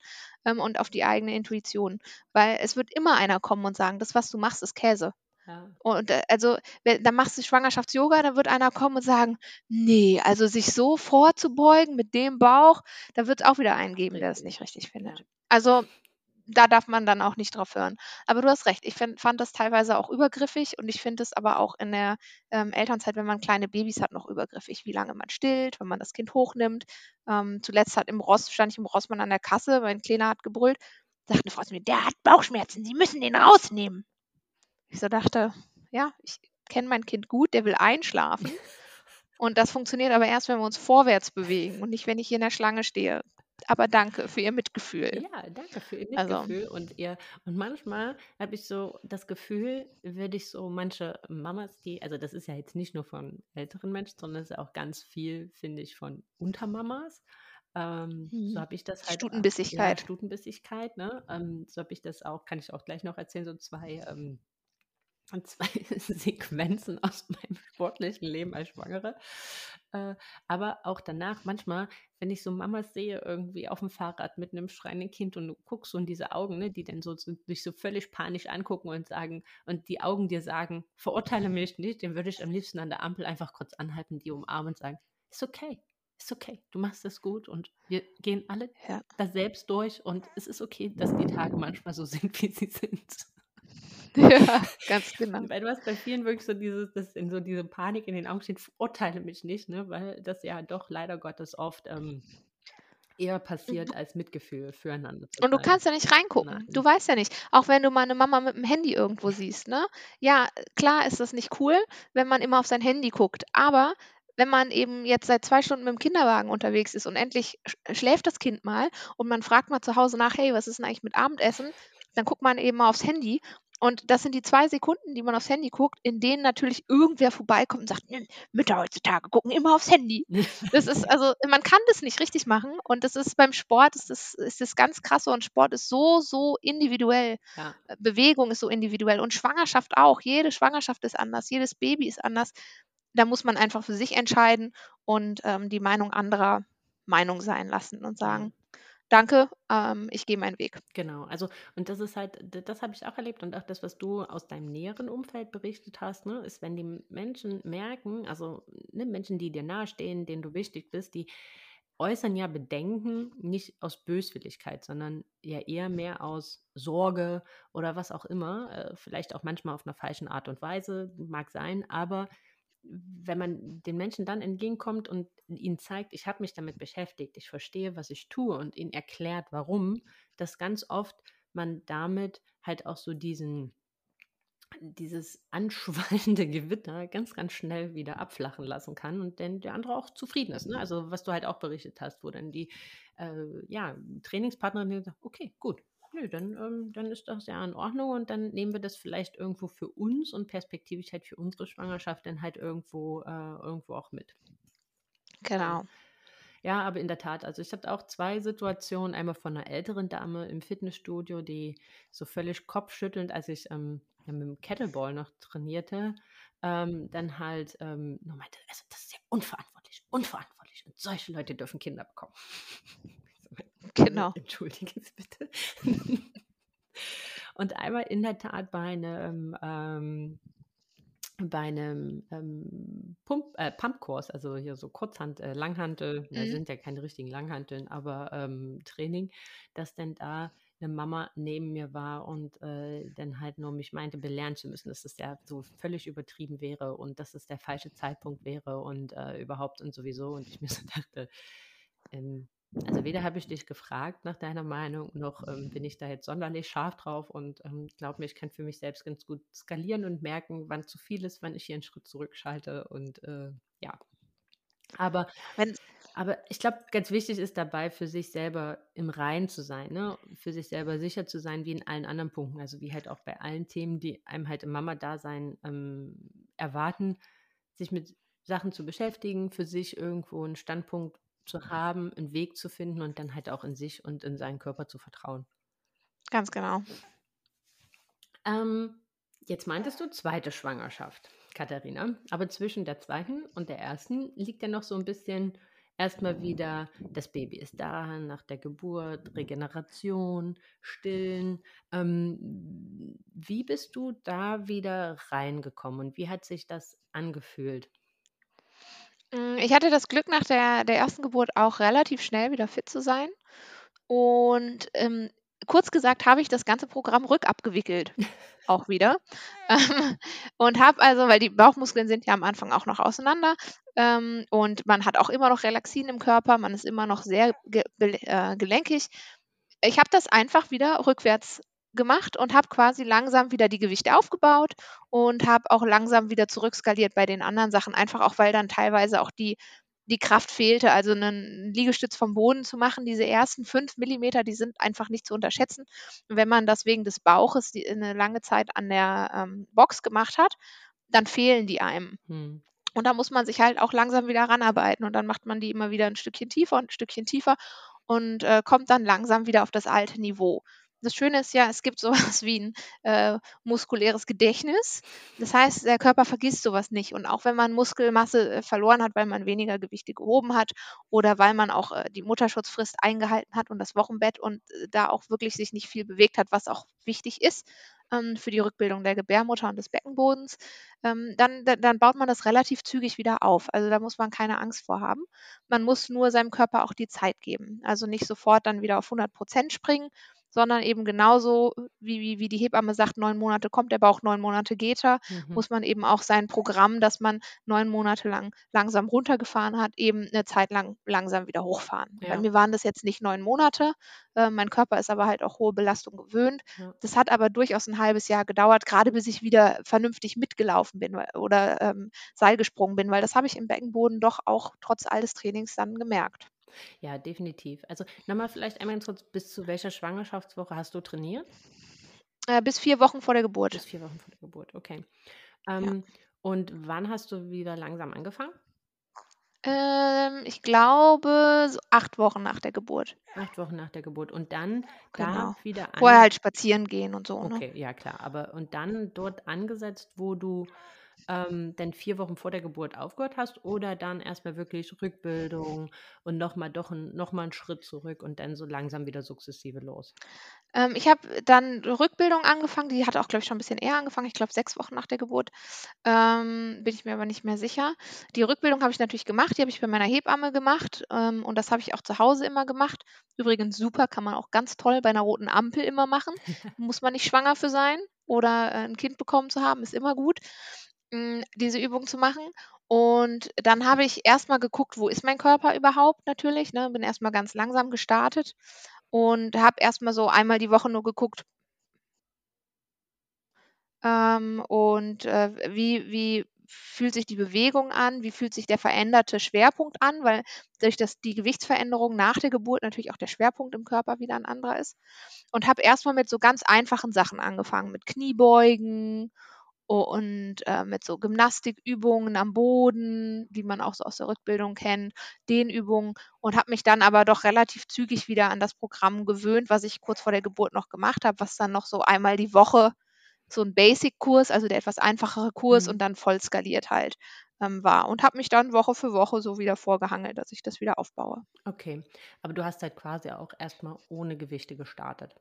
Ähm, und auf die eigene Intuition. Weil es wird immer einer kommen und sagen, das, was du machst, ist Käse. Ja. Und äh, also, dann machst du Schwangerschafts-Yoga, dann wird einer kommen und sagen, nee, also sich so vorzubeugen mit dem Bauch, da wird es auch wieder einen geben, der das nicht richtig findet. Ja. Also da darf man dann auch nicht drauf hören. Aber du hast recht, ich find, fand das teilweise auch übergriffig und ich finde es aber auch in der ähm, Elternzeit, wenn man kleine Babys hat, noch übergriffig, wie lange man stillt, wenn man das Kind hochnimmt. Ähm, zuletzt hat im Ross, stand ich im Rossmann an der Kasse, mein Kleiner hat gebrüllt sagt eine Frau zu mir, der hat Bauchschmerzen, Sie müssen den rausnehmen. Ich so dachte, ja, ich kenne mein Kind gut, der will einschlafen. Und das funktioniert aber erst, wenn wir uns vorwärts bewegen und nicht, wenn ich hier in der Schlange stehe. Aber danke für Ihr Mitgefühl. Ja, danke für Ihr also Mitgefühl. Also. Und, ihr, und manchmal habe ich so das Gefühl, würde ich so manche Mamas, die, also das ist ja jetzt nicht nur von älteren Menschen, sondern es ist auch ganz viel, finde ich, von Untermamas. Ähm, so mhm. habe ich das halt. Stutenbissigkeit. Ja, Stutenbissigkeit, ne? Ähm, so habe ich das auch, kann ich auch gleich noch erzählen, so zwei ähm, zwei Sequenzen aus meinem sportlichen Leben als Schwangere. Äh, aber auch danach, manchmal, wenn ich so Mamas sehe, irgendwie auf dem Fahrrad mit einem schreienden Kind und du guckst so in diese Augen, ne, die dann so, so dich so völlig panisch angucken und sagen, und die Augen dir sagen, verurteile mich nicht, den würde ich am liebsten an der Ampel einfach kurz anhalten, die umarmen und sagen, ist okay, ist okay, du machst es gut und wir gehen alle ja. da selbst durch und es ist okay, dass die Tage manchmal so sind, wie sie sind. Ja, ganz genau. Weil du hast bei vielen wirklich so dieses, das in so diese Panik in den Augen steht, verurteile mich nicht, ne? Weil das ja doch leider Gottes oft ähm, eher passiert als Mitgefühl füreinander. Und du kannst ja nicht reingucken. Nein. Du weißt ja nicht. Auch wenn du mal eine Mama mit dem Handy irgendwo siehst, ne? Ja, klar ist das nicht cool, wenn man immer auf sein Handy guckt. Aber wenn man eben jetzt seit zwei Stunden mit dem Kinderwagen unterwegs ist und endlich schläft das Kind mal und man fragt mal zu Hause nach, hey, was ist denn eigentlich mit Abendessen? Dann guckt man eben mal aufs Handy und das sind die zwei Sekunden, die man aufs Handy guckt, in denen natürlich irgendwer vorbeikommt und sagt, hm, Mütter heutzutage gucken immer aufs Handy. Das ist, also, man kann das nicht richtig machen. Und das ist beim Sport, ist das, ist das ganz krasse. Und Sport ist so, so individuell. Ja. Äh, Bewegung ist so individuell. Und Schwangerschaft auch. Jede Schwangerschaft ist anders. Jedes Baby ist anders. Da muss man einfach für sich entscheiden und ähm, die Meinung anderer Meinung sein lassen und sagen, danke, ähm, ich gehe meinen Weg. Genau, also und das ist halt, das habe ich auch erlebt und auch das, was du aus deinem näheren Umfeld berichtet hast, ne, ist, wenn die Menschen merken, also ne, Menschen, die dir nahestehen, denen du wichtig bist, die äußern ja Bedenken nicht aus Böswilligkeit, sondern ja eher mehr aus Sorge oder was auch immer, äh, vielleicht auch manchmal auf einer falschen Art und Weise, mag sein, aber wenn man den Menschen dann entgegenkommt und ihnen zeigt, ich habe mich damit beschäftigt, ich verstehe, was ich tue und ihnen erklärt, warum, dass ganz oft man damit halt auch so diesen dieses anschwallende Gewitter ganz, ganz schnell wieder abflachen lassen kann und dann der andere auch zufrieden ist. Ne? Also was du halt auch berichtet hast, wo dann die äh, ja, Trainingspartnerin sagt, okay, gut, nö, dann, ähm, dann ist das ja in Ordnung und dann nehmen wir das vielleicht irgendwo für uns und perspektivisch halt für unsere Schwangerschaft dann halt irgendwo, äh, irgendwo auch mit. Genau. Ja, aber in der Tat, also ich hatte auch zwei Situationen, einmal von einer älteren Dame im Fitnessstudio, die so völlig kopfschüttelnd, als ich ähm, mit dem Kettleball noch trainierte, ähm, dann halt ähm, nur meinte, also das ist ja unverantwortlich, unverantwortlich und solche Leute dürfen Kinder bekommen. Genau. Entschuldigen Sie bitte. und einmal in der Tat bei einem, ähm, bei einem ähm, Pump, äh, Pumpkurs, also hier so Kurzhand, äh, Langhantel, mhm. da sind ja keine richtigen Langhanteln, aber ähm, Training, dass dann da eine Mama neben mir war und äh, dann halt nur mich meinte, belehren zu müssen, dass das ja so völlig übertrieben wäre und dass es der falsche Zeitpunkt wäre und äh, überhaupt und sowieso. Und ich mir so dachte, ähm, also weder habe ich dich gefragt nach deiner Meinung, noch ähm, bin ich da jetzt sonderlich scharf drauf und ähm, glaube mir, ich kann für mich selbst ganz gut skalieren und merken, wann zu viel ist, wann ich hier einen Schritt zurückschalte und äh, ja. Aber, Wenn, aber ich glaube, ganz wichtig ist dabei, für sich selber im Reinen zu sein, ne? für sich selber sicher zu sein, wie in allen anderen Punkten, also wie halt auch bei allen Themen, die einem halt im Mama-Dasein ähm, erwarten, sich mit Sachen zu beschäftigen, für sich irgendwo einen Standpunkt zu haben, einen Weg zu finden und dann halt auch in sich und in seinen Körper zu vertrauen. Ganz genau. Ähm, jetzt meintest du zweite Schwangerschaft, Katharina. Aber zwischen der zweiten und der ersten liegt ja noch so ein bisschen erstmal wieder, das Baby ist da, nach der Geburt, Regeneration, Stillen. Ähm, wie bist du da wieder reingekommen und wie hat sich das angefühlt? Hm, ich hatte das Glück, nach der der ersten Geburt auch relativ schnell wieder fit zu sein. Und, ähm, kurz gesagt habe ich das ganze Programm rückabgewickelt auch wieder. Ähm, und habe also weil die Bauchmuskeln sind ja am Anfang auch noch auseinander, ähm, und man hat auch immer noch Relaxin im Körper, man ist immer noch sehr ge äh, gelenkig. ich habe das einfach wieder rückwärts gemacht und habe quasi langsam wieder die Gewichte aufgebaut und habe auch langsam wieder zurückskaliert bei den anderen Sachen, einfach auch weil dann teilweise auch die die Kraft fehlte, also einen Liegestütz vom Boden zu machen. Diese ersten fünf Millimeter, die sind einfach nicht zu unterschätzen. wenn man das wegen des Bauches die, eine lange Zeit an der ähm, Box gemacht hat, dann fehlen die einem. Hm. Und da muss man sich halt auch langsam wieder ranarbeiten und dann macht man die immer wieder ein Stückchen tiefer und ein Stückchen tiefer und äh, kommt dann langsam wieder auf das alte Niveau das Schöne ist ja, es gibt sowas wie ein äh, muskuläres Gedächtnis. Das heißt, der Körper vergisst sowas nicht. Und auch wenn man Muskelmasse äh, verloren hat, weil man weniger Gewichte gehoben hat oder weil man auch äh, die Mutterschutzfrist eingehalten hat und das Wochenbett und äh, da auch wirklich sich nicht viel bewegt hat, was auch wichtig ist ähm, für die Rückbildung der Gebärmutter und des Beckenbodens, ähm, dann, dann, baut man das relativ zügig wieder auf. Also da muss man keine Angst vor haben. Man muss nur seinem Körper auch die Zeit geben. Also nicht sofort dann wieder auf 100 Prozent springen, sondern eben genauso, wie, wie, wie die Hebamme sagt, neun Monate kommt der Bauch, neun Monate geht er, mhm. muss man eben auch sein Programm, das man neun Monate lang langsam runtergefahren hat, eben eine Zeit lang langsam wieder hochfahren. Ja. Bei mir waren das jetzt nicht neun Monate, äh, mein Körper ist aber halt auch hohe Belastung gewöhnt. Ja. Das hat aber durchaus ein halbes Jahr gedauert, gerade bis ich wieder vernünftig mitgelaufen bin oder ähm, Seil gesprungen bin, weil das habe ich im Beckenboden doch auch trotz alles Trainings dann gemerkt. Ja, definitiv. Also nochmal vielleicht einmal ganz kurz, bis zu welcher Schwangerschaftswoche hast du trainiert? Äh, bis vier Wochen vor der Geburt. Bis vier Wochen vor der Geburt, okay. Ähm, ja. Und wann hast du wieder langsam angefangen? Ähm, ich glaube, so acht Wochen nach der Geburt. Acht Wochen nach der Geburt. Und dann genau. da wieder an. Vorher halt spazieren gehen und so. Ne? Okay, ne? ja klar. Aber und dann dort angesetzt, wo du ähm, denn vier Wochen vor der Geburt aufgehört hast oder dann erstmal wirklich Rückbildung und nochmal doch ein, noch mal einen Schritt zurück und dann so langsam wieder sukzessive los? Ähm, ich habe dann Rückbildung angefangen, die hat auch, glaube ich, schon ein bisschen eher angefangen, ich glaube sechs Wochen nach der Geburt, ähm, bin ich mir aber nicht mehr sicher. Die Rückbildung habe ich natürlich gemacht, die habe ich bei meiner Hebamme gemacht ähm, und das habe ich auch zu Hause immer gemacht. Übrigens super, kann man auch ganz toll bei einer roten Ampel immer machen. Muss man nicht schwanger für sein oder äh, ein Kind bekommen zu haben, ist immer gut. Hm, diese Übung zu machen. Und dann habe ich erstmal geguckt, wo ist mein Körper überhaupt natürlich, ne? Bin erstmal ganz langsam gestartet und habe erstmal so einmal die Woche nur geguckt ähm, und, äh, wie wie fühlt sich die Bewegung an, wie fühlt sich der veränderte Schwerpunkt an, weil durch das die Gewichtsveränderung nach der Geburt natürlich auch der Schwerpunkt im Körper wieder ein anderer ist. Und habe erstmal mit so ganz einfachen Sachen angefangen, mit Kniebeugen und äh, mit so Gymnastikübungen am Boden, die man auch so aus der Rückbildung kennt, Dehnübungen und habe mich dann aber doch relativ zügig wieder an das Programm gewöhnt, was ich kurz vor der Geburt noch gemacht habe, was dann noch so einmal die Woche so ein Basic-Kurs, also der etwas einfachere Kurs mhm. und dann voll skaliert halt ähm, war und habe mich dann Woche für Woche so wieder vorgehangelt, dass ich das wieder aufbaue. Okay, aber du hast halt quasi auch erstmal ohne Gewichte gestartet.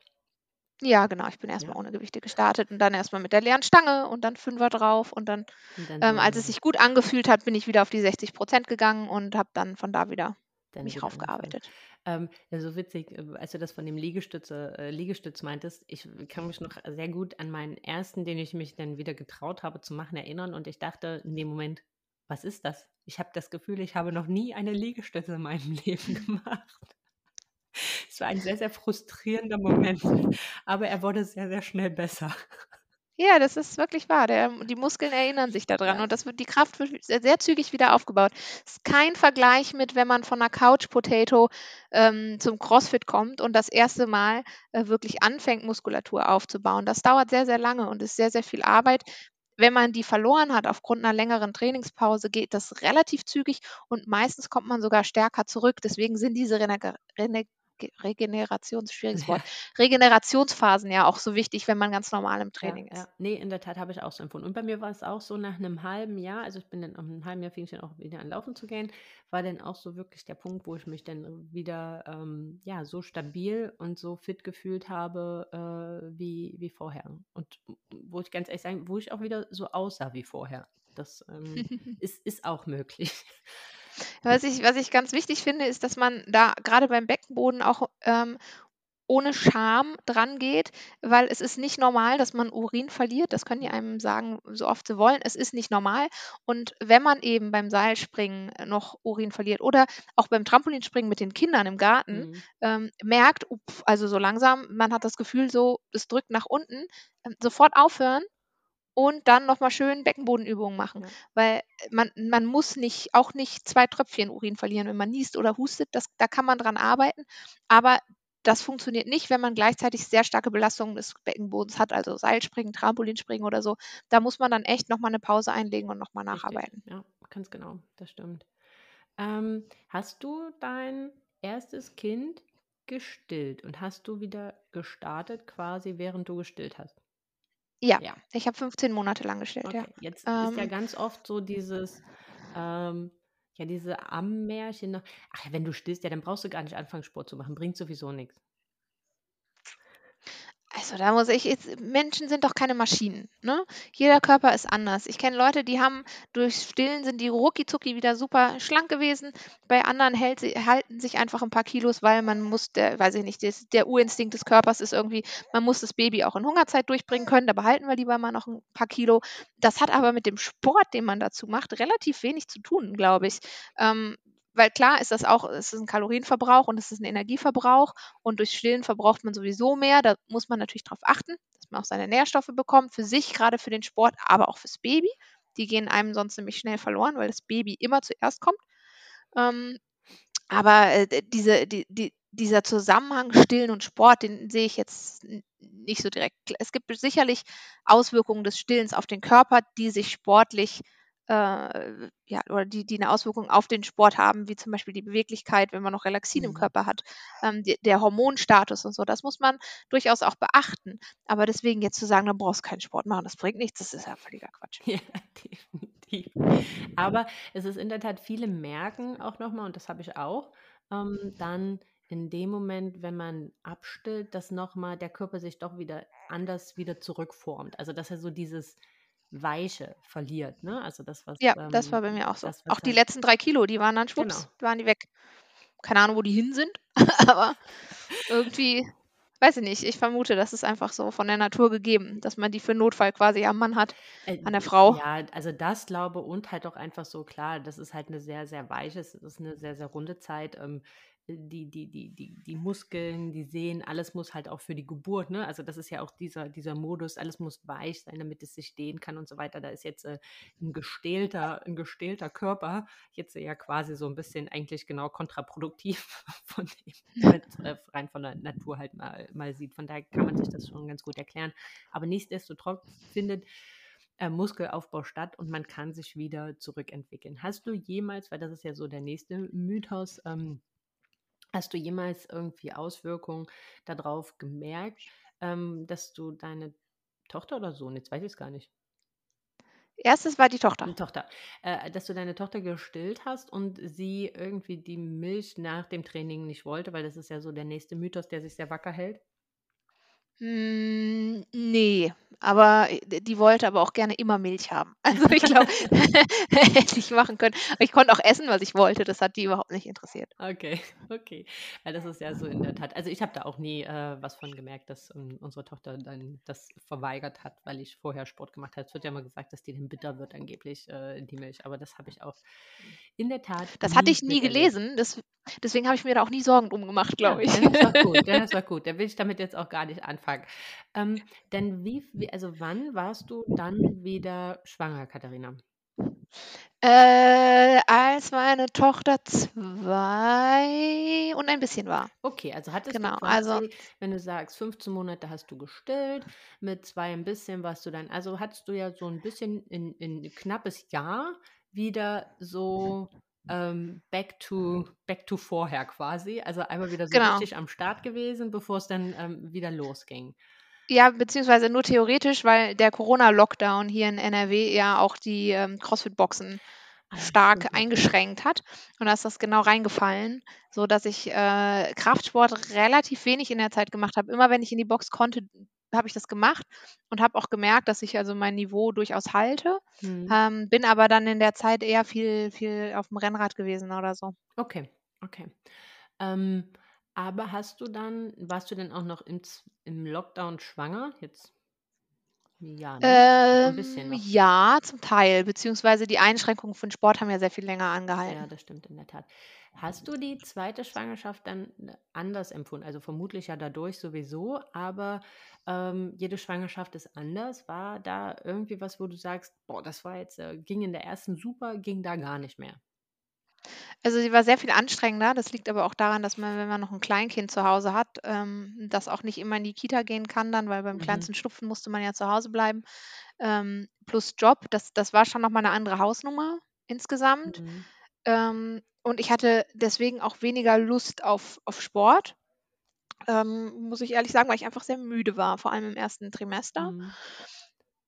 Ja, genau. Ich bin erstmal Ja. ohne Gewichte gestartet und dann erstmal mit der leeren Stange und dann Fünfer drauf und dann, Und dann ähm, als es sich gut angefühlt hat, bin ich wieder auf die 60% gegangen und habe dann von da wieder mich raufgearbeitet. Ähm, ja, so witzig, äh, als du das von dem Liegestütze, äh, Liegestütz meintest, ich kann mich noch sehr gut an meinen ersten, den ich mich dann wieder getraut habe zu machen, erinnern und ich dachte in dem Moment, was ist das? Ich habe das Gefühl, ich habe noch nie eine Liegestütze in meinem Leben gemacht. Es war ein sehr, sehr frustrierender Moment, aber er wurde sehr, sehr schnell besser. Ja, das ist wirklich wahr. Der, die Muskeln erinnern sich daran ja. und das wird, die Kraft wird sehr, sehr zügig wieder aufgebaut. Es ist kein Vergleich mit, wenn man von einer Couch Potato ähm, zum CrossFit kommt und das erste Mal äh, wirklich anfängt, Muskulatur aufzubauen. Das dauert sehr, sehr lange und ist sehr, sehr viel Arbeit. Wenn man die verloren hat aufgrund einer längeren Trainingspause, geht das relativ zügig und meistens kommt man sogar stärker zurück. Deswegen sind diese Rene Regenerations, schwieriges Wort, Regenerationsphasen ja auch so wichtig, wenn man ganz normal im Training ja, ist. Ja. Nee, in der Tat habe ich auch so empfunden. Und bei mir war es auch so nach einem halben Jahr, also ich bin dann nach einem halben Jahr fing ich dann auch wieder an Laufen zu gehen, war dann auch so wirklich der Punkt, wo ich mich dann wieder ähm, ja, so stabil und so fit gefühlt habe äh, wie, wie vorher. Und wo ich ganz ehrlich sagen, wo ich auch wieder so aussah wie vorher. Das ähm, ist, ist auch möglich. Was ich, was ich ganz wichtig finde, ist, dass man da gerade beim Beckenboden auch ähm, ohne Scham dran geht, weil es ist nicht normal, dass man Urin verliert. Das können die einem sagen, so oft sie wollen. Es ist nicht normal. Und wenn man eben beim Seilspringen noch Urin verliert oder auch beim Trampolinspringen mit den Kindern im Garten Mhm. ähm, merkt, also so langsam, man hat das Gefühl, so, es drückt nach unten, ähm, sofort aufhören und dann nochmal schön Beckenbodenübungen machen. Ja. Weil man, man muss nicht, auch nicht zwei Tröpfchen Urin verlieren, wenn man niest oder hustet. Das, da kann man dran arbeiten. Aber das funktioniert nicht, wenn man gleichzeitig sehr starke Belastungen des Beckenbodens hat, also Seilspringen, Trampolinspringen oder so. Da muss man dann echt nochmal eine Pause einlegen und nochmal Richtig. nacharbeiten. Ja, ganz genau, das stimmt. Ähm, hast du dein erstes Kind gestillt und hast du wieder gestartet, quasi während du gestillt hast? Ja, Ja. ich habe 15 Monate lang gestillt, Okay, ja. jetzt ist ja Ähm, ganz oft so dieses, ähm, ja, diese Ammärchen. noch, Ach, ja, wenn du stillst, ja, dann brauchst du gar nicht anfangen, Sport zu machen. Bringt sowieso nichts. Also da muss ich jetzt, Menschen sind doch keine Maschinen, ne? Jeder Körper ist anders. Ich kenne Leute, die haben durch Stillen sind die rucki wieder super schlank gewesen. Bei anderen hält halten sich einfach ein paar Kilos, weil man muss, der, weiß ich nicht, das, der Urinstinkt des Körpers ist irgendwie, man muss das Baby auch in Hungerzeit durchbringen können. Da behalten wir lieber mal noch ein paar Kilo. Das hat aber mit dem Sport, den man dazu macht, relativ wenig zu tun, glaube ich. Ähm, weil klar ist das auch, es ist ein Kalorienverbrauch und es ist ein Energieverbrauch und durch Stillen verbraucht man sowieso mehr. Da muss man natürlich darauf achten, dass man auch seine Nährstoffe bekommt, für sich, gerade für den Sport, aber auch fürs Baby. Die gehen einem sonst nämlich schnell verloren, weil das Baby immer zuerst kommt. Ähm, aber äh, diese, die, die, dieser Zusammenhang Stillen und Sport, den sehe ich jetzt nicht so direkt. Es gibt sicherlich Auswirkungen des Stillens auf den Körper, die sich sportlich äh, ja, oder die, die eine Auswirkung auf den Sport haben, wie zum Beispiel die Beweglichkeit, wenn man noch Relaxin im Mhm. Körper hat, ähm, die, der Hormonstatus und so. Das muss man durchaus auch beachten. Aber deswegen jetzt zu sagen, dann brauchst du keinen Sport machen, das bringt nichts, das ist ja völliger Quatsch. Ja, definitiv. Aber es ist in der Tat, viele merken auch nochmal, und das habe ich auch, ähm, dann in dem Moment, wenn man abstillt, dass nochmal der Körper sich doch wieder anders wieder zurückformt. Also dass er so dieses Weiche verliert, ne? Also das, was, Ja, das war bei ähm, mir auch so. das, Auch die letzten drei Kilo, die waren dann genau. schwupps, waren die weg. Keine Ahnung, wo die hin sind, aber irgendwie, weiß ich nicht, ich vermute, das ist einfach so von der Natur gegeben, dass man die für Notfall quasi am Mann hat, Äh, an der Frau. ja, also das glaube und halt auch einfach so klar, das ist halt eine sehr, sehr weiche, es ist eine sehr, sehr runde Zeit. Ähm, die, die, die, die, die Muskeln, die Sehnen, alles muss halt auch für die Geburt, ne? Also das ist ja auch dieser, dieser Modus, alles muss weich sein, damit es sich dehnen kann und so weiter. Da ist jetzt äh, ein gestählter, ein gestählter Körper jetzt ja quasi so ein bisschen eigentlich genau kontraproduktiv von dem, es äh, rein von der Natur halt mal, mal sieht. Von daher kann man sich das schon ganz gut erklären. Aber nichtsdestotrotz findet äh, Muskelaufbau statt und man kann sich wieder zurückentwickeln. Hast du jemals, weil das ist ja so der nächste Mythos, ähm, hast du jemals irgendwie Auswirkungen darauf gemerkt, ähm, dass du deine Tochter oder Sohn, jetzt weiß ich es gar nicht, Erstes war die Tochter. eine Tochter, äh, dass du deine Tochter gestillt hast und sie irgendwie die Milch nach dem Training nicht wollte, weil das ist ja so der nächste Mythos, der sich sehr wacker hält? Hm, ne, aber äh, die wollte aber auch gerne immer Milch haben. Also, ich glaube, hätte ich machen können. Ich konnte auch essen, was ich wollte. Das hat die überhaupt nicht interessiert. Okay, okay. Weil das ist ja so in der Tat. Also ich habe da auch nie äh, was von gemerkt, dass ähm, unsere Tochter dann das verweigert hat, weil ich vorher Sport gemacht habe. Es wird ja immer gesagt, dass die dann bitter wird angeblich, äh, die Milch. Aber das habe ich auch in der Tat Das hatte ich nie gelesen. Das, deswegen habe ich mir da auch nie Sorgen drum gemacht, Ja, glaube ich. dann ist doch gut, ist doch gut. Da will ich damit jetzt auch gar nicht anfangen. Ähm, denn wie, wie, also wann warst du dann wieder schwanger, Katharina? Äh, als meine Tochter zwei und ein bisschen war. Okay, also hattest du Genau, also quasi, wenn du sagst, 15 Monate hast du gestillt, mit zwei ein bisschen warst du dann, also hattest du ja so ein bisschen in, in ein knappes Jahr wieder so ähm, back to back to vorher quasi, also einmal wieder so genau. richtig am Start gewesen, bevor es dann ähm, wieder losging. Ja, beziehungsweise nur theoretisch, weil der Corona-Lockdown hier in NRW ja auch die ähm, CrossFit-Boxen stark eingeschränkt hat. Und da ist das genau reingefallen, so dass ich äh, Kraftsport relativ wenig in der Zeit gemacht habe. Immer wenn ich in die Box konnte, habe ich das gemacht und habe auch gemerkt, dass ich also mein Niveau durchaus halte. Hm. Ähm, bin aber dann in der Zeit eher viel, viel auf dem Rennrad gewesen oder so. Okay, okay. Ähm, Aber hast du dann, warst du denn auch noch im, im Lockdown schwanger? Jetzt, ja, ne? Ein bisschen Ähm, noch. ja, zum Teil, beziehungsweise die Einschränkungen von Sport haben ja sehr viel länger Ja, angehalten. das stimmt in der Tat. Hast du die zweite Schwangerschaft dann äh, anders empfunden? Also vermutlich ja dadurch sowieso, aber ähm, jede Schwangerschaft ist anders. War da irgendwie was, wo du sagst, boah, das war jetzt, äh, ging in der ersten super, ging da gar nicht mehr? Also sie war sehr viel anstrengender. Das liegt aber auch daran, dass man, wenn man noch ein Kleinkind zu Hause hat, ähm, das auch nicht immer in die Kita gehen kann dann, weil beim Mhm. kleinsten Schnupfen musste man ja zu Hause bleiben. Ähm, plus Job, das, das war schon nochmal eine andere Hausnummer insgesamt. Mhm. Ähm, und ich hatte deswegen auch weniger Lust auf, auf Sport, ähm, muss ich ehrlich sagen, weil ich einfach sehr müde war, vor allem im ersten Trimester. Mhm.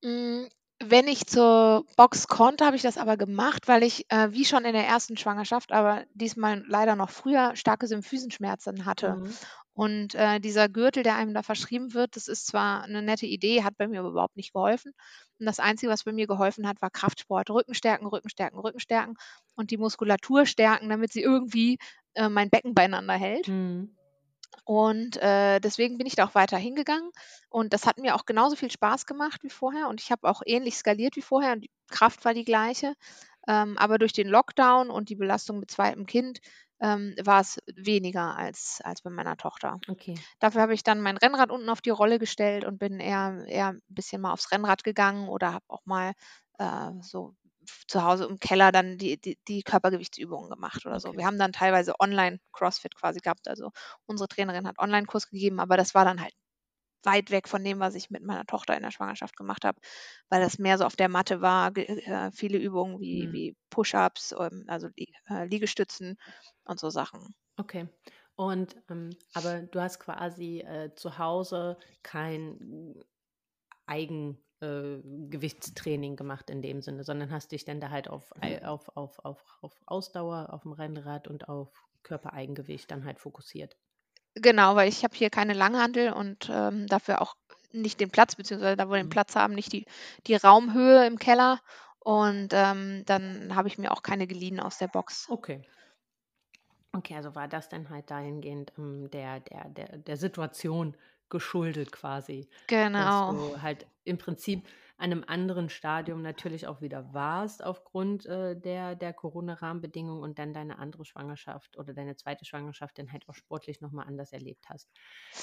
Hm, wenn ich zur Box konnte, habe ich das aber gemacht, weil ich, äh, wie schon in der ersten Schwangerschaft, aber diesmal leider noch früher, starke Symphysenschmerzen hatte. Mhm. Und, äh, dieser Gürtel, der einem da verschrieben wird, das ist zwar eine nette Idee, hat bei mir aber überhaupt nicht geholfen. Und das Einzige, was bei mir geholfen hat, war Kraftsport. Rücken stärken, Rücken stärken, Rücken stärken und die Muskulatur stärken, damit sie irgendwie, äh, mein Becken beieinander hält. Mhm. Und, äh, deswegen bin ich da auch weiter hingegangen und das hat mir auch genauso viel Spaß gemacht wie vorher und ich habe auch ähnlich skaliert wie vorher und die Kraft war die gleiche. Ähm, aber durch den Lockdown und die Belastung mit zweitem Kind, ähm, war es weniger als als bei meiner Tochter. Okay. Dafür habe ich dann mein Rennrad unten auf die Rolle gestellt und bin eher eher 'n bisschen mal aufs Rennrad gegangen oder habe auch mal, äh, so zu Hause im Keller dann die die die Körpergewichtsübungen gemacht oder so. Okay. Wir haben dann teilweise online CrossFit quasi gehabt. Also, unsere Trainerin hat Onlinekurs gegeben, aber das war dann halt weit weg von dem, was ich mit meiner Tochter in der Schwangerschaft gemacht habe, weil das mehr so auf der Matte war, äh, viele Übungen wie Mhm. wie Push-ups, ähm, also äh, Liegestützen und so Sachen. Okay. Und, ähm, aber du hast quasi äh, zu Hause kein Eigen, äh, Gewichtstraining gemacht in dem Sinne, sondern hast dich dann da halt auf, auf, auf, auf, auf Ausdauer, auf dem Rennrad und auf Körpereigengewicht dann halt fokussiert. Genau, weil ich habe hier keine Langhantel und, ähm, dafür auch nicht den Platz, beziehungsweise da, wo wir den Mhm. Platz haben, nicht die die Raumhöhe im Keller und, ähm, dann habe ich mir auch keine geliehen aus der Box. Okay. Okay, also war das dann halt dahingehend ähm, der, der, der, der Situation geschuldet quasi, dass Genau. du halt im Prinzip an einem anderen Stadium natürlich auch wieder warst aufgrund äh, der, der Corona-Rahmenbedingungen und dann deine andere Schwangerschaft oder deine zweite Schwangerschaft dann halt auch sportlich nochmal anders erlebt hast.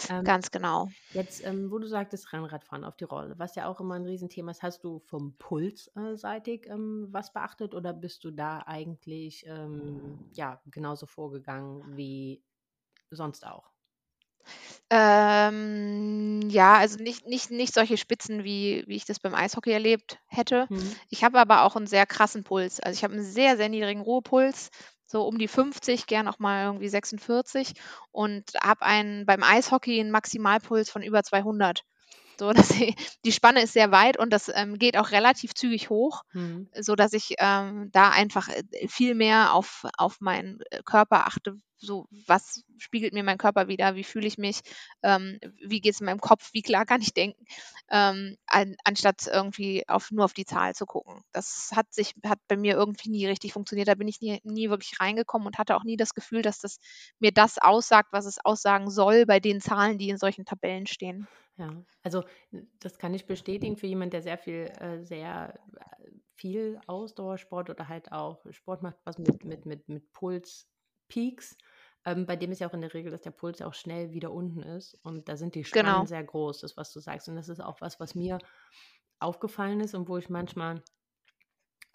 Ähm, Ganz genau. Jetzt, ähm, wo du sagtest, Rennradfahren auf die Rolle, was ja auch immer ein Riesenthema ist, hast du vom Puls äh, seitig ähm, was beachtet oder bist du da eigentlich ähm, ja genauso vorgegangen wie sonst auch? Ähm, ja, also nicht nicht nicht solche Spitzen, wie wie ich das beim Eishockey erlebt hätte. Hm. Ich habe aber auch einen sehr krassen Puls. Also, ich habe einen sehr, sehr niedrigen Ruhepuls, so um die 50, gern auch mal irgendwie 46 und habe einen beim Eishockey einen Maximalpuls von über 200. So, dass die die Spanne ist sehr weit und das, ähm, geht auch relativ zügig hoch, Hm. sodass ich, ähm, da einfach, äh, viel mehr auf auf meinen, äh, Körper achte. So, was spiegelt mir mein Körper wider? Wie fühle ich mich? Ähm, wie geht's in meinem Kopf? Wie klar kann ich denken? Ähm, an anstatt irgendwie auf nur auf die Zahl zu gucken. Das hat sich hat bei mir irgendwie nie richtig funktioniert. Da bin ich nie nie wirklich reingekommen und hatte auch nie das Gefühl, dass das mir das aussagt, was es aussagen soll bei den Zahlen, die in solchen Tabellen stehen. Ja, also das kann ich bestätigen für jemanden, der sehr viel, äh, sehr äh, viel Ausdauersport oder halt auch Sport macht, was mit, mit, mit, mit Pulspeaks. Ähm, bei dem ist ja auch in der Regel, dass der Puls auch schnell wieder unten ist und da sind die Spannen Genau. sehr groß, das, was du sagst. Und das ist auch was, was mir aufgefallen ist und wo ich manchmal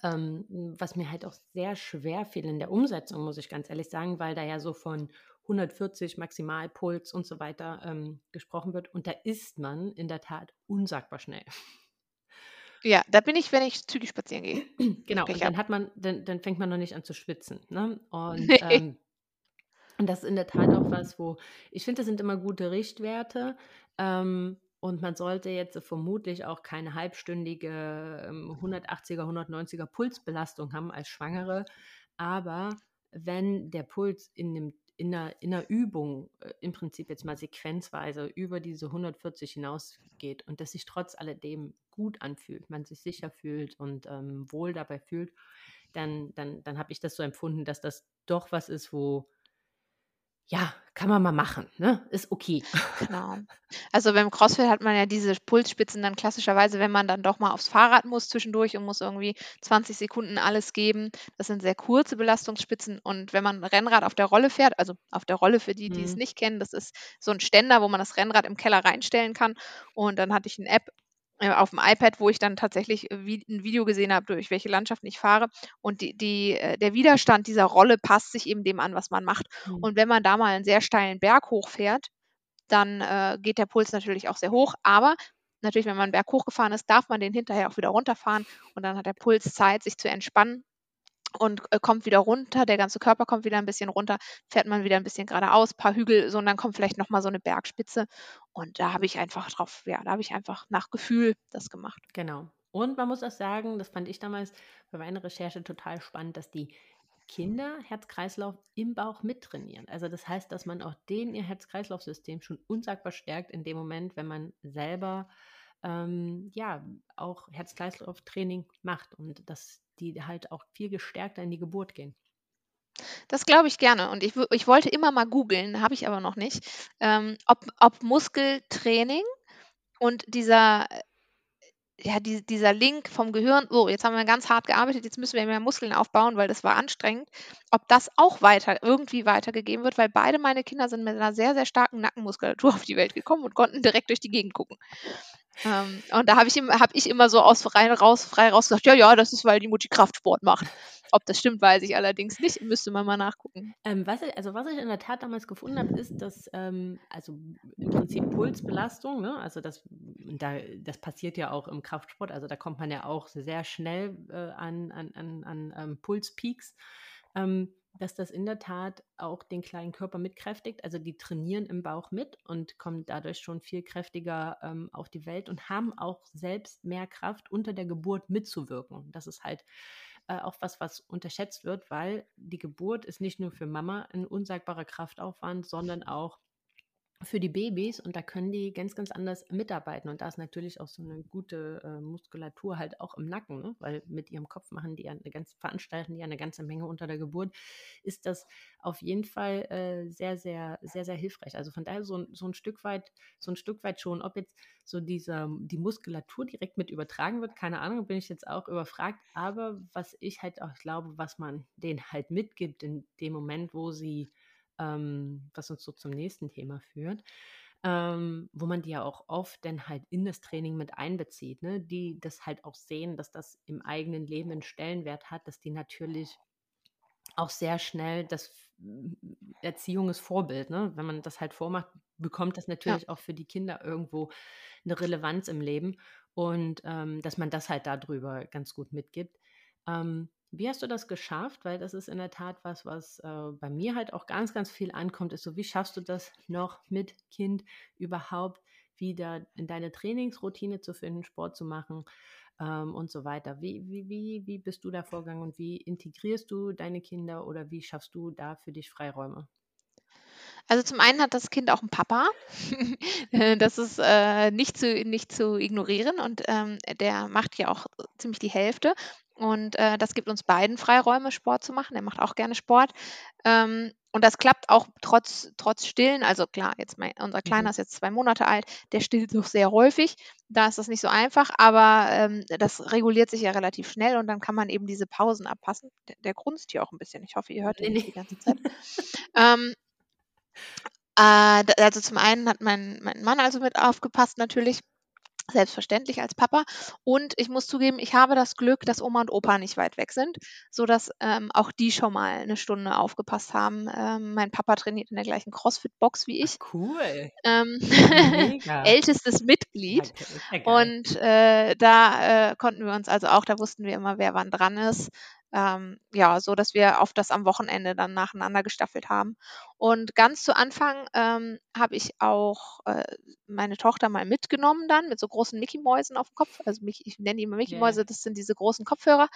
ähm, was mir halt auch sehr schwer fiel in der Umsetzung, muss ich ganz ehrlich sagen, weil da ja so von 140 Maximalpuls und so weiter ähm, gesprochen wird. Und da ist man in der Tat unsagbar schnell. Ja, da bin ich, wenn ich zügig spazieren gehe. Genau, und dann hat man, dann, dann fängt man noch nicht an zu schwitzen. Ne? Und, Ne. ähm, und das ist in der Tat auch was, wo ich finde, das sind immer gute Richtwerte. Ähm, und man sollte jetzt vermutlich auch keine halbstündige ähm, 180er, 190er Pulsbelastung haben als Schwangere. Aber wenn der Puls in, dem, in, einer, in einer Übung äh, im Prinzip jetzt mal sequenzweise über diese 140 hinausgeht und das sich trotz alledem gut anfühlt, man sich sicher fühlt und ähm, wohl dabei fühlt, dann, dann, dann habe ich das so empfunden, dass das doch was ist, wo ja, kann man mal machen, ne? Ist okay. Genau. Also beim CrossFit hat man ja diese Pulsspitzen dann klassischerweise, wenn man dann doch mal aufs Fahrrad muss zwischendurch und muss irgendwie 20 Sekunden alles geben. Das sind sehr kurze Belastungsspitzen. Und wenn man Rennrad auf der Rolle fährt, also auf der Rolle für die, die es Mhm. nicht kennen, das ist so ein Ständer, wo man das Rennrad im Keller reinstellen kann. Und dann hatte ich eine App auf dem iPad, wo ich dann tatsächlich äh, ein Video gesehen habe, durch welche Landschaften ich fahre. Und die, die, äh, der Widerstand dieser Rolle passt sich eben dem an, was man macht. Mhm. Und wenn man da mal einen sehr steilen Berg hochfährt, dann äh, geht der Puls natürlich auch sehr hoch. Aber natürlich, wenn man einen Berg hochgefahren ist, darf man den hinterher auch wieder runterfahren und dann hat der Puls Zeit, sich zu entspannen und äh, kommt wieder runter. Der ganze Körper kommt wieder ein bisschen runter, fährt man wieder ein bisschen geradeaus, paar Hügel, so und dann kommt vielleicht nochmal so eine Bergspitze. Und da habe ich einfach drauf, ja, da habe ich einfach nach Gefühl das gemacht. Genau. Und man muss auch sagen, das fand ich damals bei meiner Recherche total spannend, dass die Kinder Herz-Kreislauf im Bauch mittrainieren. Also das heißt, dass man auch denen ihr Herz-Kreislauf-System schon unsagbar stärkt in dem Moment, wenn man selber ähm, ja auch Herz-Kreislauf-Training macht und dass die halt auch viel gestärkter in die Geburt gehen. Das glaube ich gerne. Und ich, ich wollte immer mal googeln, habe ich aber noch nicht, ähm, ob, ob Muskeltraining und dieser, ja, die, dieser Link vom Gehirn, oh, jetzt haben wir ganz hart gearbeitet, jetzt müssen wir mehr Muskeln aufbauen, weil das war anstrengend, ob das auch weiter, irgendwie weitergegeben wird, weil beide meine Kinder sind mit einer sehr, sehr starken Nackenmuskulatur auf die Welt gekommen und konnten direkt durch die Gegend gucken. Ähm, und da habe ich, immer- hab ich immer so aus frei raus, frei raus gesagt, ja, ja, das ist, weil die Mutti Kraftsport macht. Ob das stimmt, weiß ich allerdings nicht. Müsste man mal nachgucken. Ähm, was ich, also was ich in der Tat damals gefunden habe, ist, dass ähm, also im Prinzip Pulsbelastung, ne? also das, da, das passiert ja auch im Kraftsport, also da kommt man ja auch sehr schnell äh, an, an, an, an ähm, Pulspeaks, ähm, dass das in der Tat auch den kleinen Körper mitkräftigt. Also die trainieren im Bauch mit und kommen dadurch schon viel kräftiger ähm, auf die Welt und haben auch selbst mehr Kraft, unter der Geburt mitzuwirken. Das ist halt äh, auch was, was unterschätzt wird, weil die Geburt ist nicht nur für Mama ein unsagbarer Kraftaufwand, sondern auch für die Babys und da können die ganz, ganz anders mitarbeiten. Und da ist natürlich auch so eine gute äh, Muskulatur halt auch im Nacken, ne? weil mit ihrem Kopf machen die ja eine ganze, veranstalten die ja eine ganze Menge unter der Geburt, ist das auf jeden Fall äh, sehr, sehr, sehr, sehr hilfreich. Also von daher so, ein- so ein Stück weit, so ein Stück weit schon, ob jetzt so dieser, die Muskulatur direkt mit übertragen wird, keine Ahnung, bin ich jetzt auch überfragt. Aber was ich halt auch glaube, was man denen halt mitgibt in dem Moment, wo sie ähm, was uns so zum nächsten Thema führt, ähm, wo man die ja auch oft dann halt in das Training mit einbezieht, ne? die das halt auch sehen, dass das im eigenen Leben einen Stellenwert hat, dass die natürlich auch sehr schnell das Erziehung ist Vorbild, ne? Wenn man das halt vormacht, bekommt das Ja. natürlich auch für die Kinder irgendwo eine Relevanz im Leben und ähm, dass man das halt darüber ganz gut mitgibt. Ähm, wie hast du das geschafft? Weil das ist in der Tat was, was äh, bei mir halt auch ganz, ganz viel ankommt, ist so, wie schaffst du das noch mit Kind überhaupt wieder in deine Trainingsroutine zu finden, Sport zu machen ähm, und so weiter. Wie, wie, wie, wie bist du da vorgegangen und wie integrierst du deine Kinder oder wie schaffst du da für dich Freiräume? Also zum einen hat das Kind auch einen Papa. Das ist äh, nicht, zu, nicht zu ignorieren und ähm, der macht ja auch ziemlich die Hälfte. Und äh, das gibt uns beiden Freiräume, Sport zu machen. Er macht auch gerne Sport. Ähm, und das klappt auch trotz, trotz Stillen. Also klar, jetzt mein, unser Kleiner Mhm. ist jetzt zwei Monate alt, der stillt noch sehr häufig. Da ist das nicht so einfach, aber ähm, das reguliert sich ja relativ schnell und dann kann man eben diese Pausen abpassen. Der, der grunzt hier auch ein bisschen. Ich hoffe, ihr hört ihn nicht die ganze Zeit. Ähm, äh, also zum einen hat mein, mein Mann also mit aufgepasst natürlich, selbstverständlich als Papa. Und ich muss zugeben, ich habe das Glück, dass Oma und Opa nicht weit weg sind, sodass ähm, auch die schon mal eine Stunde aufgepasst haben. Ähm, mein Papa trainiert in der gleichen CrossFit-Box wie ich. Cool. Ähm, ältestes Mitglied. geil. Und äh, da äh, konnten wir uns also auch, da wussten wir immer, wer wann dran ist. Ähm, ja, so dass wir auf das am Wochenende dann nacheinander gestaffelt haben. Und ganz zu Anfang ähm, habe ich auch äh, meine Tochter mal mitgenommen dann mit so großen Mickey-Mäusen auf dem Kopf. Also Mickey, ich nenne die immer. Mickey-Mäuse, das sind diese großen Kopfhörer.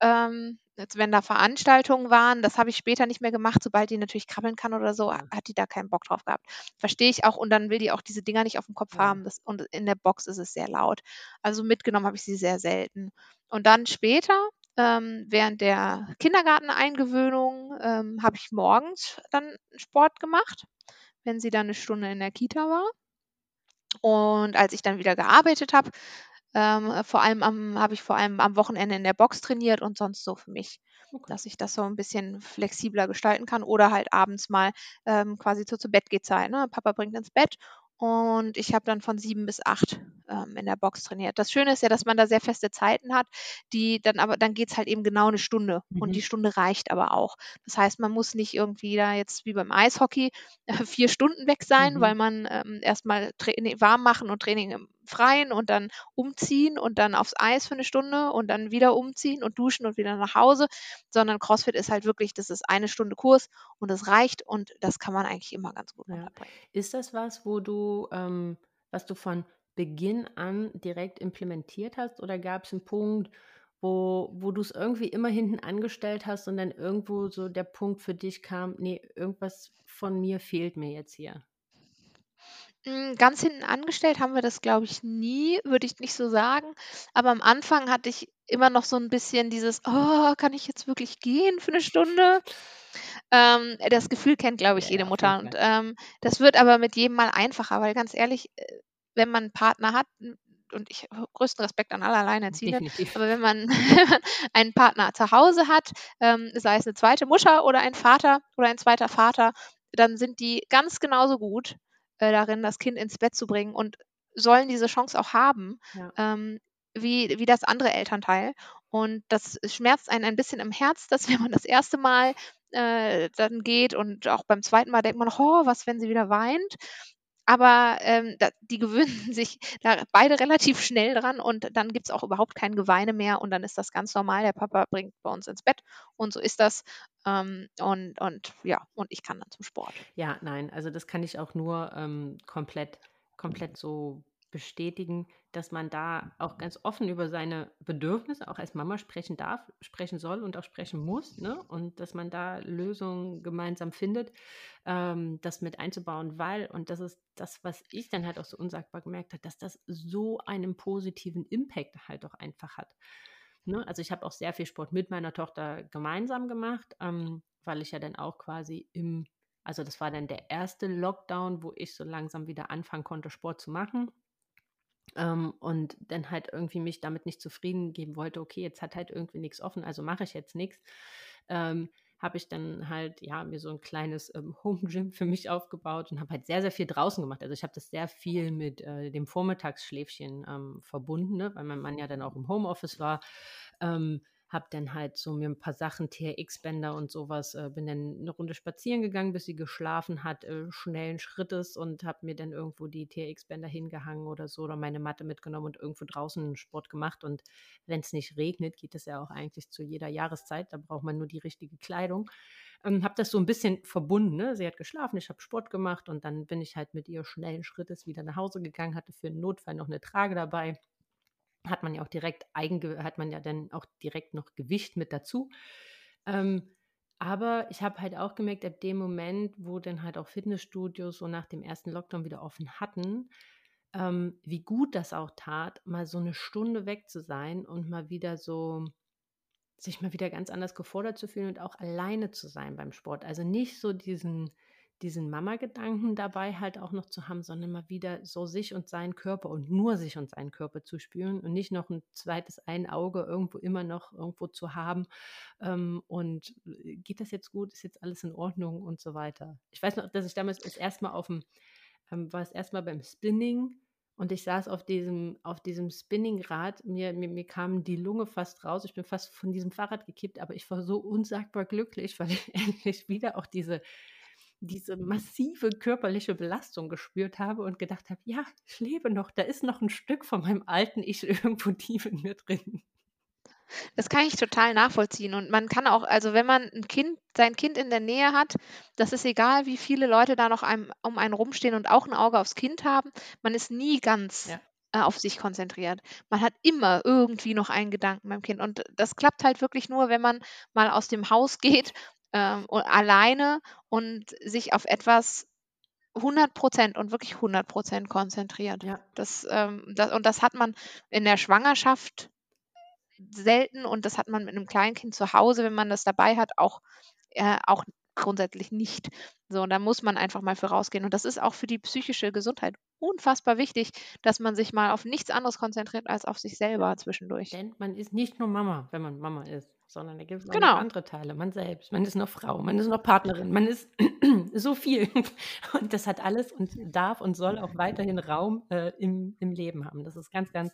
Ähm, jetzt, wenn da Veranstaltungen waren, das habe ich später nicht mehr gemacht, sobald die natürlich krabbeln kann oder so, hat die da keinen Bock drauf gehabt. Verstehe ich auch und dann will die auch diese Dinger nicht auf dem Kopf Ja. haben das, und in der Box ist es sehr laut. Also mitgenommen habe ich sie sehr selten. Und dann später ähm, während der Kindergarteneingewöhnung ähm, habe ich morgens dann Sport gemacht, wenn sie dann eine Stunde in der Kita war. Und als ich dann wieder gearbeitet habe, ähm, vor allem habe ich vor allem am Wochenende in der Box trainiert und sonst so für mich, okay. dass ich das so ein bisschen flexibler gestalten kann oder halt abends mal ähm, quasi zur zu Bett geht Zeit. Ne? Papa bringt ins Bett und ich habe dann von sieben bis acht ähm, in der Box trainiert. Das Schöne ist ja, dass man da sehr feste Zeiten hat, die dann aber, dann geht es halt eben genau eine Stunde mhm. und die Stunde reicht aber auch. Das heißt, man muss nicht irgendwie da jetzt wie beim Eishockey äh, vier Stunden weg sein, mhm. weil man ähm, erstmal warm machen und Training im Freien und dann umziehen und dann aufs Eis für eine Stunde und dann wieder umziehen und duschen und wieder nach Hause, sondern CrossFit ist halt wirklich, das ist eine Stunde Kurs und das reicht und das kann man eigentlich immer ganz gut ja. Ist das was, wo du, ähm, was du von Beginn an direkt implementiert hast oder gab es einen Punkt, wo, wo du es irgendwie immer hinten angestellt hast und dann irgendwo so der Punkt für dich kam, nee, irgendwas von mir fehlt mir jetzt hier? Hm, ganz hinten angestellt haben wir das, glaube ich, nie, würde ich nicht so sagen. Aber am Anfang hatte ich immer noch so ein bisschen dieses: „Oh, kann ich jetzt wirklich gehen für eine Stunde?“ Ähm, das Gefühl kennt, glaube ich, jede Mutter und, ähm, das wird aber mit jedem Mal einfacher, weil ganz ehrlich, äh, wenn man 'n Partner hat und ich größten Respekt an alle Alleinerziehenden, Definitiv. aber wenn man einen Partner zu Hause hat, ähm, sei es eine zweite Mutter oder ein Vater oder ein zweiter Vater, dann sind die ganz genauso gut äh, darin, das Kind ins Bett zu bringen und sollen diese Chance auch haben, ja. ähm, wie, wie das andere Elternteil. Und das schmerzt einen ein bisschen im Herz, dass wenn man das erste Mal äh, dann geht und auch beim zweiten Mal denkt man, oh, was, wenn sie wieder weint. Aber ähm, da, die gewöhnen sich da beide relativ schnell dran und dann gibt es auch überhaupt kein Geweine mehr und dann ist das ganz normal. Der Papa bringt bei uns ins Bett und so ist das. Ähm, und, und ja, und ich kann dann zum Sport. Ja, nein, also das kann ich auch nur ähm, komplett, komplett so bestätigen, dass man da auch ganz offen über seine Bedürfnisse auch als Mama sprechen darf, sprechen soll und auch sprechen muss. Ne? Und dass man da Lösungen gemeinsam findet, ähm, das mit einzubauen, weil, und das ist das, was ich dann halt auch so unsagbar gemerkt habe, dass das so einen positiven Impact halt auch einfach hat. Ne? Also ich habe auch sehr viel Sport mit meiner Tochter gemeinsam gemacht, ähm, weil ich ja dann auch quasi im also das war dann der erste Lockdown, wo ich so langsam wieder anfangen konnte, Sport zu machen. Ähm, und dann halt irgendwie mich damit nicht zufrieden geben wollte, okay, jetzt hat halt irgendwie nichts offen, also mache ich jetzt nichts. Ähm, habe ich dann halt, ja, mir so ein kleines ähm, Home Gym für mich aufgebaut und habe halt sehr, sehr viel draußen gemacht. Also ich habe das sehr viel mit äh, dem Vormittagsschläfchen ähm, verbunden, ne? weil mein Mann ja dann auch im Homeoffice war. Ähm, habe dann halt so mir ein paar Sachen, TRX-Bänder und sowas, äh, bin dann eine Runde spazieren gegangen, bis sie geschlafen hat, äh, schnellen Schrittes und habe mir dann irgendwo die TRX-Bänder hingehangen oder so oder meine Matte mitgenommen und irgendwo draußen Sport gemacht. Und wenn es nicht regnet, geht es ja auch eigentlich zu jeder Jahreszeit, da braucht man nur die richtige Kleidung. Ähm, habe das so ein bisschen verbunden. Ne? Sie hat geschlafen, ich habe Sport gemacht und dann bin ich halt mit ihr schnellen Schrittes wieder nach Hause gegangen, hatte für einen Notfall noch eine Trage dabei hat man ja auch direkt Eigen, hat man ja dann auch direkt noch Gewicht mit dazu. Ähm, aber ich habe halt auch gemerkt, ab dem Moment, wo dann halt auch Fitnessstudios so nach dem ersten Lockdown wieder offen hatten, ähm, wie gut das auch tat, mal so eine Stunde weg zu sein und mal wieder so sich mal wieder ganz anders gefordert zu fühlen und auch alleine zu sein beim Sport. Also nicht so diesen diesen Mama-Gedanken dabei halt auch noch zu haben, sondern mal wieder so sich und seinen Körper und nur sich und seinen Körper zu spüren und nicht noch ein zweites ein Auge irgendwo immer noch irgendwo zu haben. Ähm, und äh, geht das jetzt gut? Ist jetzt alles in Ordnung und so weiter. Ich weiß noch, dass ich damals das erste Mal auf dem, ähm, war es erstmal beim Spinning und ich saß auf diesem, auf diesem Spinningrad, mir, mir, mir kam die Lunge fast raus, ich bin fast von diesem Fahrrad gekippt, aber ich war so unsagbar glücklich, weil ich endlich wieder auch diese diese massive körperliche Belastung gespürt habe und gedacht habe, ja, ich lebe noch, da ist noch ein Stück von meinem alten Ich irgendwo tief in mir drin. Das kann ich total nachvollziehen. Und man kann auch, also wenn man ein Kind, sein Kind in der Nähe hat, das ist egal, wie viele Leute da noch einem, um einen rumstehen und auch ein Auge aufs Kind haben, man ist nie ganz ja. äh, auf sich konzentriert. Man hat immer irgendwie noch einen Gedanken beim Kind. Und das klappt halt wirklich nur, wenn man mal aus dem Haus geht ähm, alleine und sich auf etwas 100 Prozent und wirklich 100 Prozent konzentriert. Ja. Das, ähm, das, und das hat man in der Schwangerschaft selten und das hat man mit einem Kleinkind zu Hause, wenn man das dabei hat, auch, äh, auch grundsätzlich nicht. So, und da muss man einfach mal für rausgehen. Und das ist auch für die psychische Gesundheit unfassbar wichtig, dass man sich mal auf nichts anderes konzentriert als auf sich selber zwischendurch. Denn man ist nicht nur Mama, wenn man Mama ist, sondern da gibt es Genau. noch andere Teile. Man selbst, man ist noch Frau, man ist noch Partnerin, man ist so viel. Und das hat alles und darf und soll auch weiterhin Raum äh, im, im Leben haben. Das ist ganz, ganz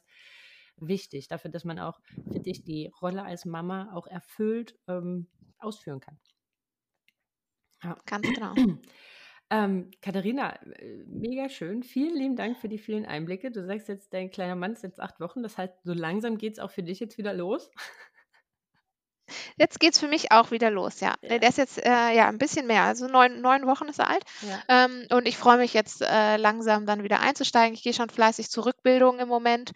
wichtig dafür, dass man auch, finde ich, die Rolle als Mama auch erfüllt ähm, ausführen kann. Ja. Ganz genau. Ähm, Katharina, äh, mega schön. Vielen lieben Dank für die vielen Einblicke. Du sagst jetzt, dein kleiner Mann ist jetzt acht Wochen. Das heißt, so langsam geht es auch für dich jetzt wieder los. Jetzt geht's für mich auch wieder los, ja. Ja. Der ist jetzt äh, ja ein bisschen mehr, also neun, neun Wochen ist er alt. Ja. Ähm, und ich freue mich jetzt äh, langsam dann wieder einzusteigen. Ich gehe schon fleißig zur Rückbildung im Moment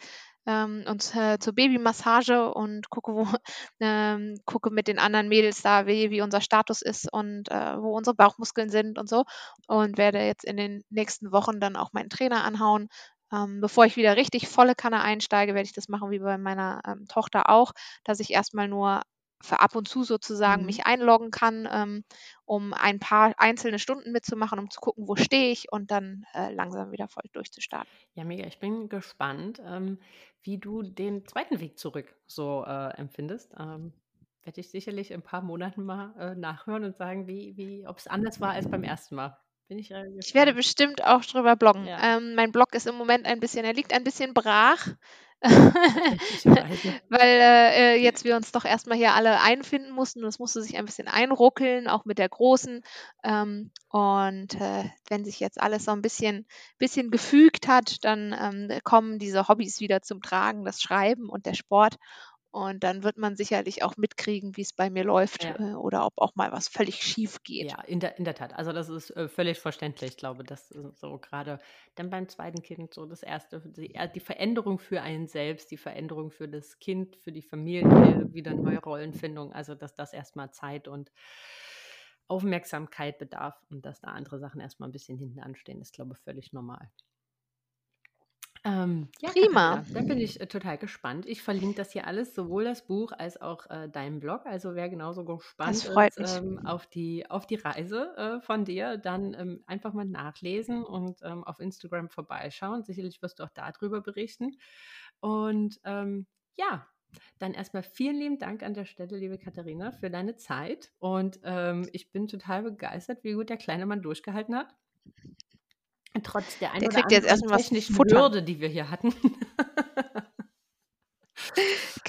ähm, und äh, zur Babymassage und gucke, wo, ähm, gucke mit den anderen Mädels da, wie, wie unser Status ist und äh, wo unsere Bauchmuskeln sind und so. Und werde jetzt in den nächsten Wochen dann auch meinen Trainer anhauen. Ähm, bevor ich wieder richtig volle Kanne einsteige, werde ich das machen wie bei meiner ähm, Tochter auch, dass ich erstmal nur für ab und zu sozusagen Mhm. mich einloggen kann, ähm, um ein paar einzelne Stunden mitzumachen, um zu gucken, wo stehe ich und dann äh, langsam wieder voll durchzustarten. Ja, mega. Ich bin gespannt, ähm, wie du den zweiten Weg zurück so äh, empfindest. Ähm, werde ich sicherlich in ein paar Monaten mal äh, nachhören und sagen, wie, wie, ob es anders war als beim ersten Mal. Bin ich, äh, Ich werde bestimmt auch drüber bloggen. Ja. Ähm, mein Blog ist im Moment ein bisschen, er liegt ein bisschen brach. weil äh, äh, jetzt wir uns doch erstmal hier alle einfinden mussten. und Es musste sich ein bisschen einruckeln, auch mit der Großen. Ähm, und äh, wenn sich jetzt alles so ein bisschen, bisschen gefügt hat, dann ähm, kommen diese Hobbys wieder zum Tragen, das Schreiben und der Sport. Und dann wird man sicherlich auch mitkriegen, wie es bei mir läuft Ja. äh, oder ob auch mal was völlig schief geht. Ja, in der, in der Tat. Also das ist äh, völlig verständlich. Ich glaube, das ist so gerade dann beim zweiten Kind so das erste, die, äh, die Veränderung für einen selbst, die Veränderung für das Kind, für die Familie, wieder neue Rollenfindung. Also dass das erstmal Zeit und Aufmerksamkeit bedarf und dass da andere Sachen erstmal ein bisschen hinten anstehen, ist, glaube ich, völlig normal. Ähm, ja, Prima. Katharina, da bin ich äh, total gespannt. Ich verlinke das hier alles, sowohl das Buch als auch äh, deinen Blog. Also wer genauso gespannt ist ähm, auf, die, auf die Reise äh, von dir, dann ähm, einfach mal nachlesen und ähm, auf Instagram vorbeischauen. Sicherlich wirst du auch darüber berichten. Und ähm, ja, dann erstmal vielen lieben Dank an der Stelle, liebe Katharina, für deine Zeit. Und ähm, ich bin total begeistert, wie gut der kleine Mann durchgehalten hat. Trotz der ein Der oder kriegt jetzt erstmal technischen Futter. Hürde, die wir hier hatten.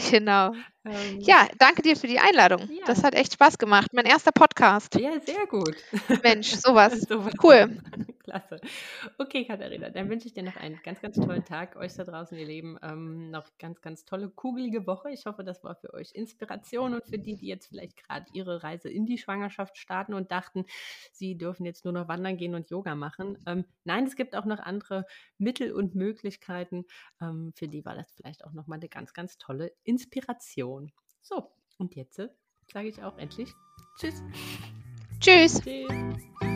Genau. Ähm, Ja, danke dir für die Einladung. Das Ja. hat echt Spaß gemacht. Mein erster Podcast. ja, sehr gut. Mensch, sowas. Sowas. Cool. Klasse. Okay, Katharina, dann wünsche ich dir noch einen ganz, ganz tollen Tag. Euch da draußen, ihr Leben, ähm, noch ganz, ganz tolle, kugelige Woche. Ich hoffe, das war für euch Inspiration und für die, die jetzt vielleicht gerade ihre Reise in die Schwangerschaft starten und dachten, sie dürfen jetzt nur noch wandern gehen und Yoga machen. Ähm, nein, es gibt auch noch andere Mittel und Möglichkeiten. Ähm, für die war das vielleicht auch nochmal eine ganz, ganz tolle Inspiration. So, und jetzt sage ich auch endlich Tschüss. Tschüss. Tschüss.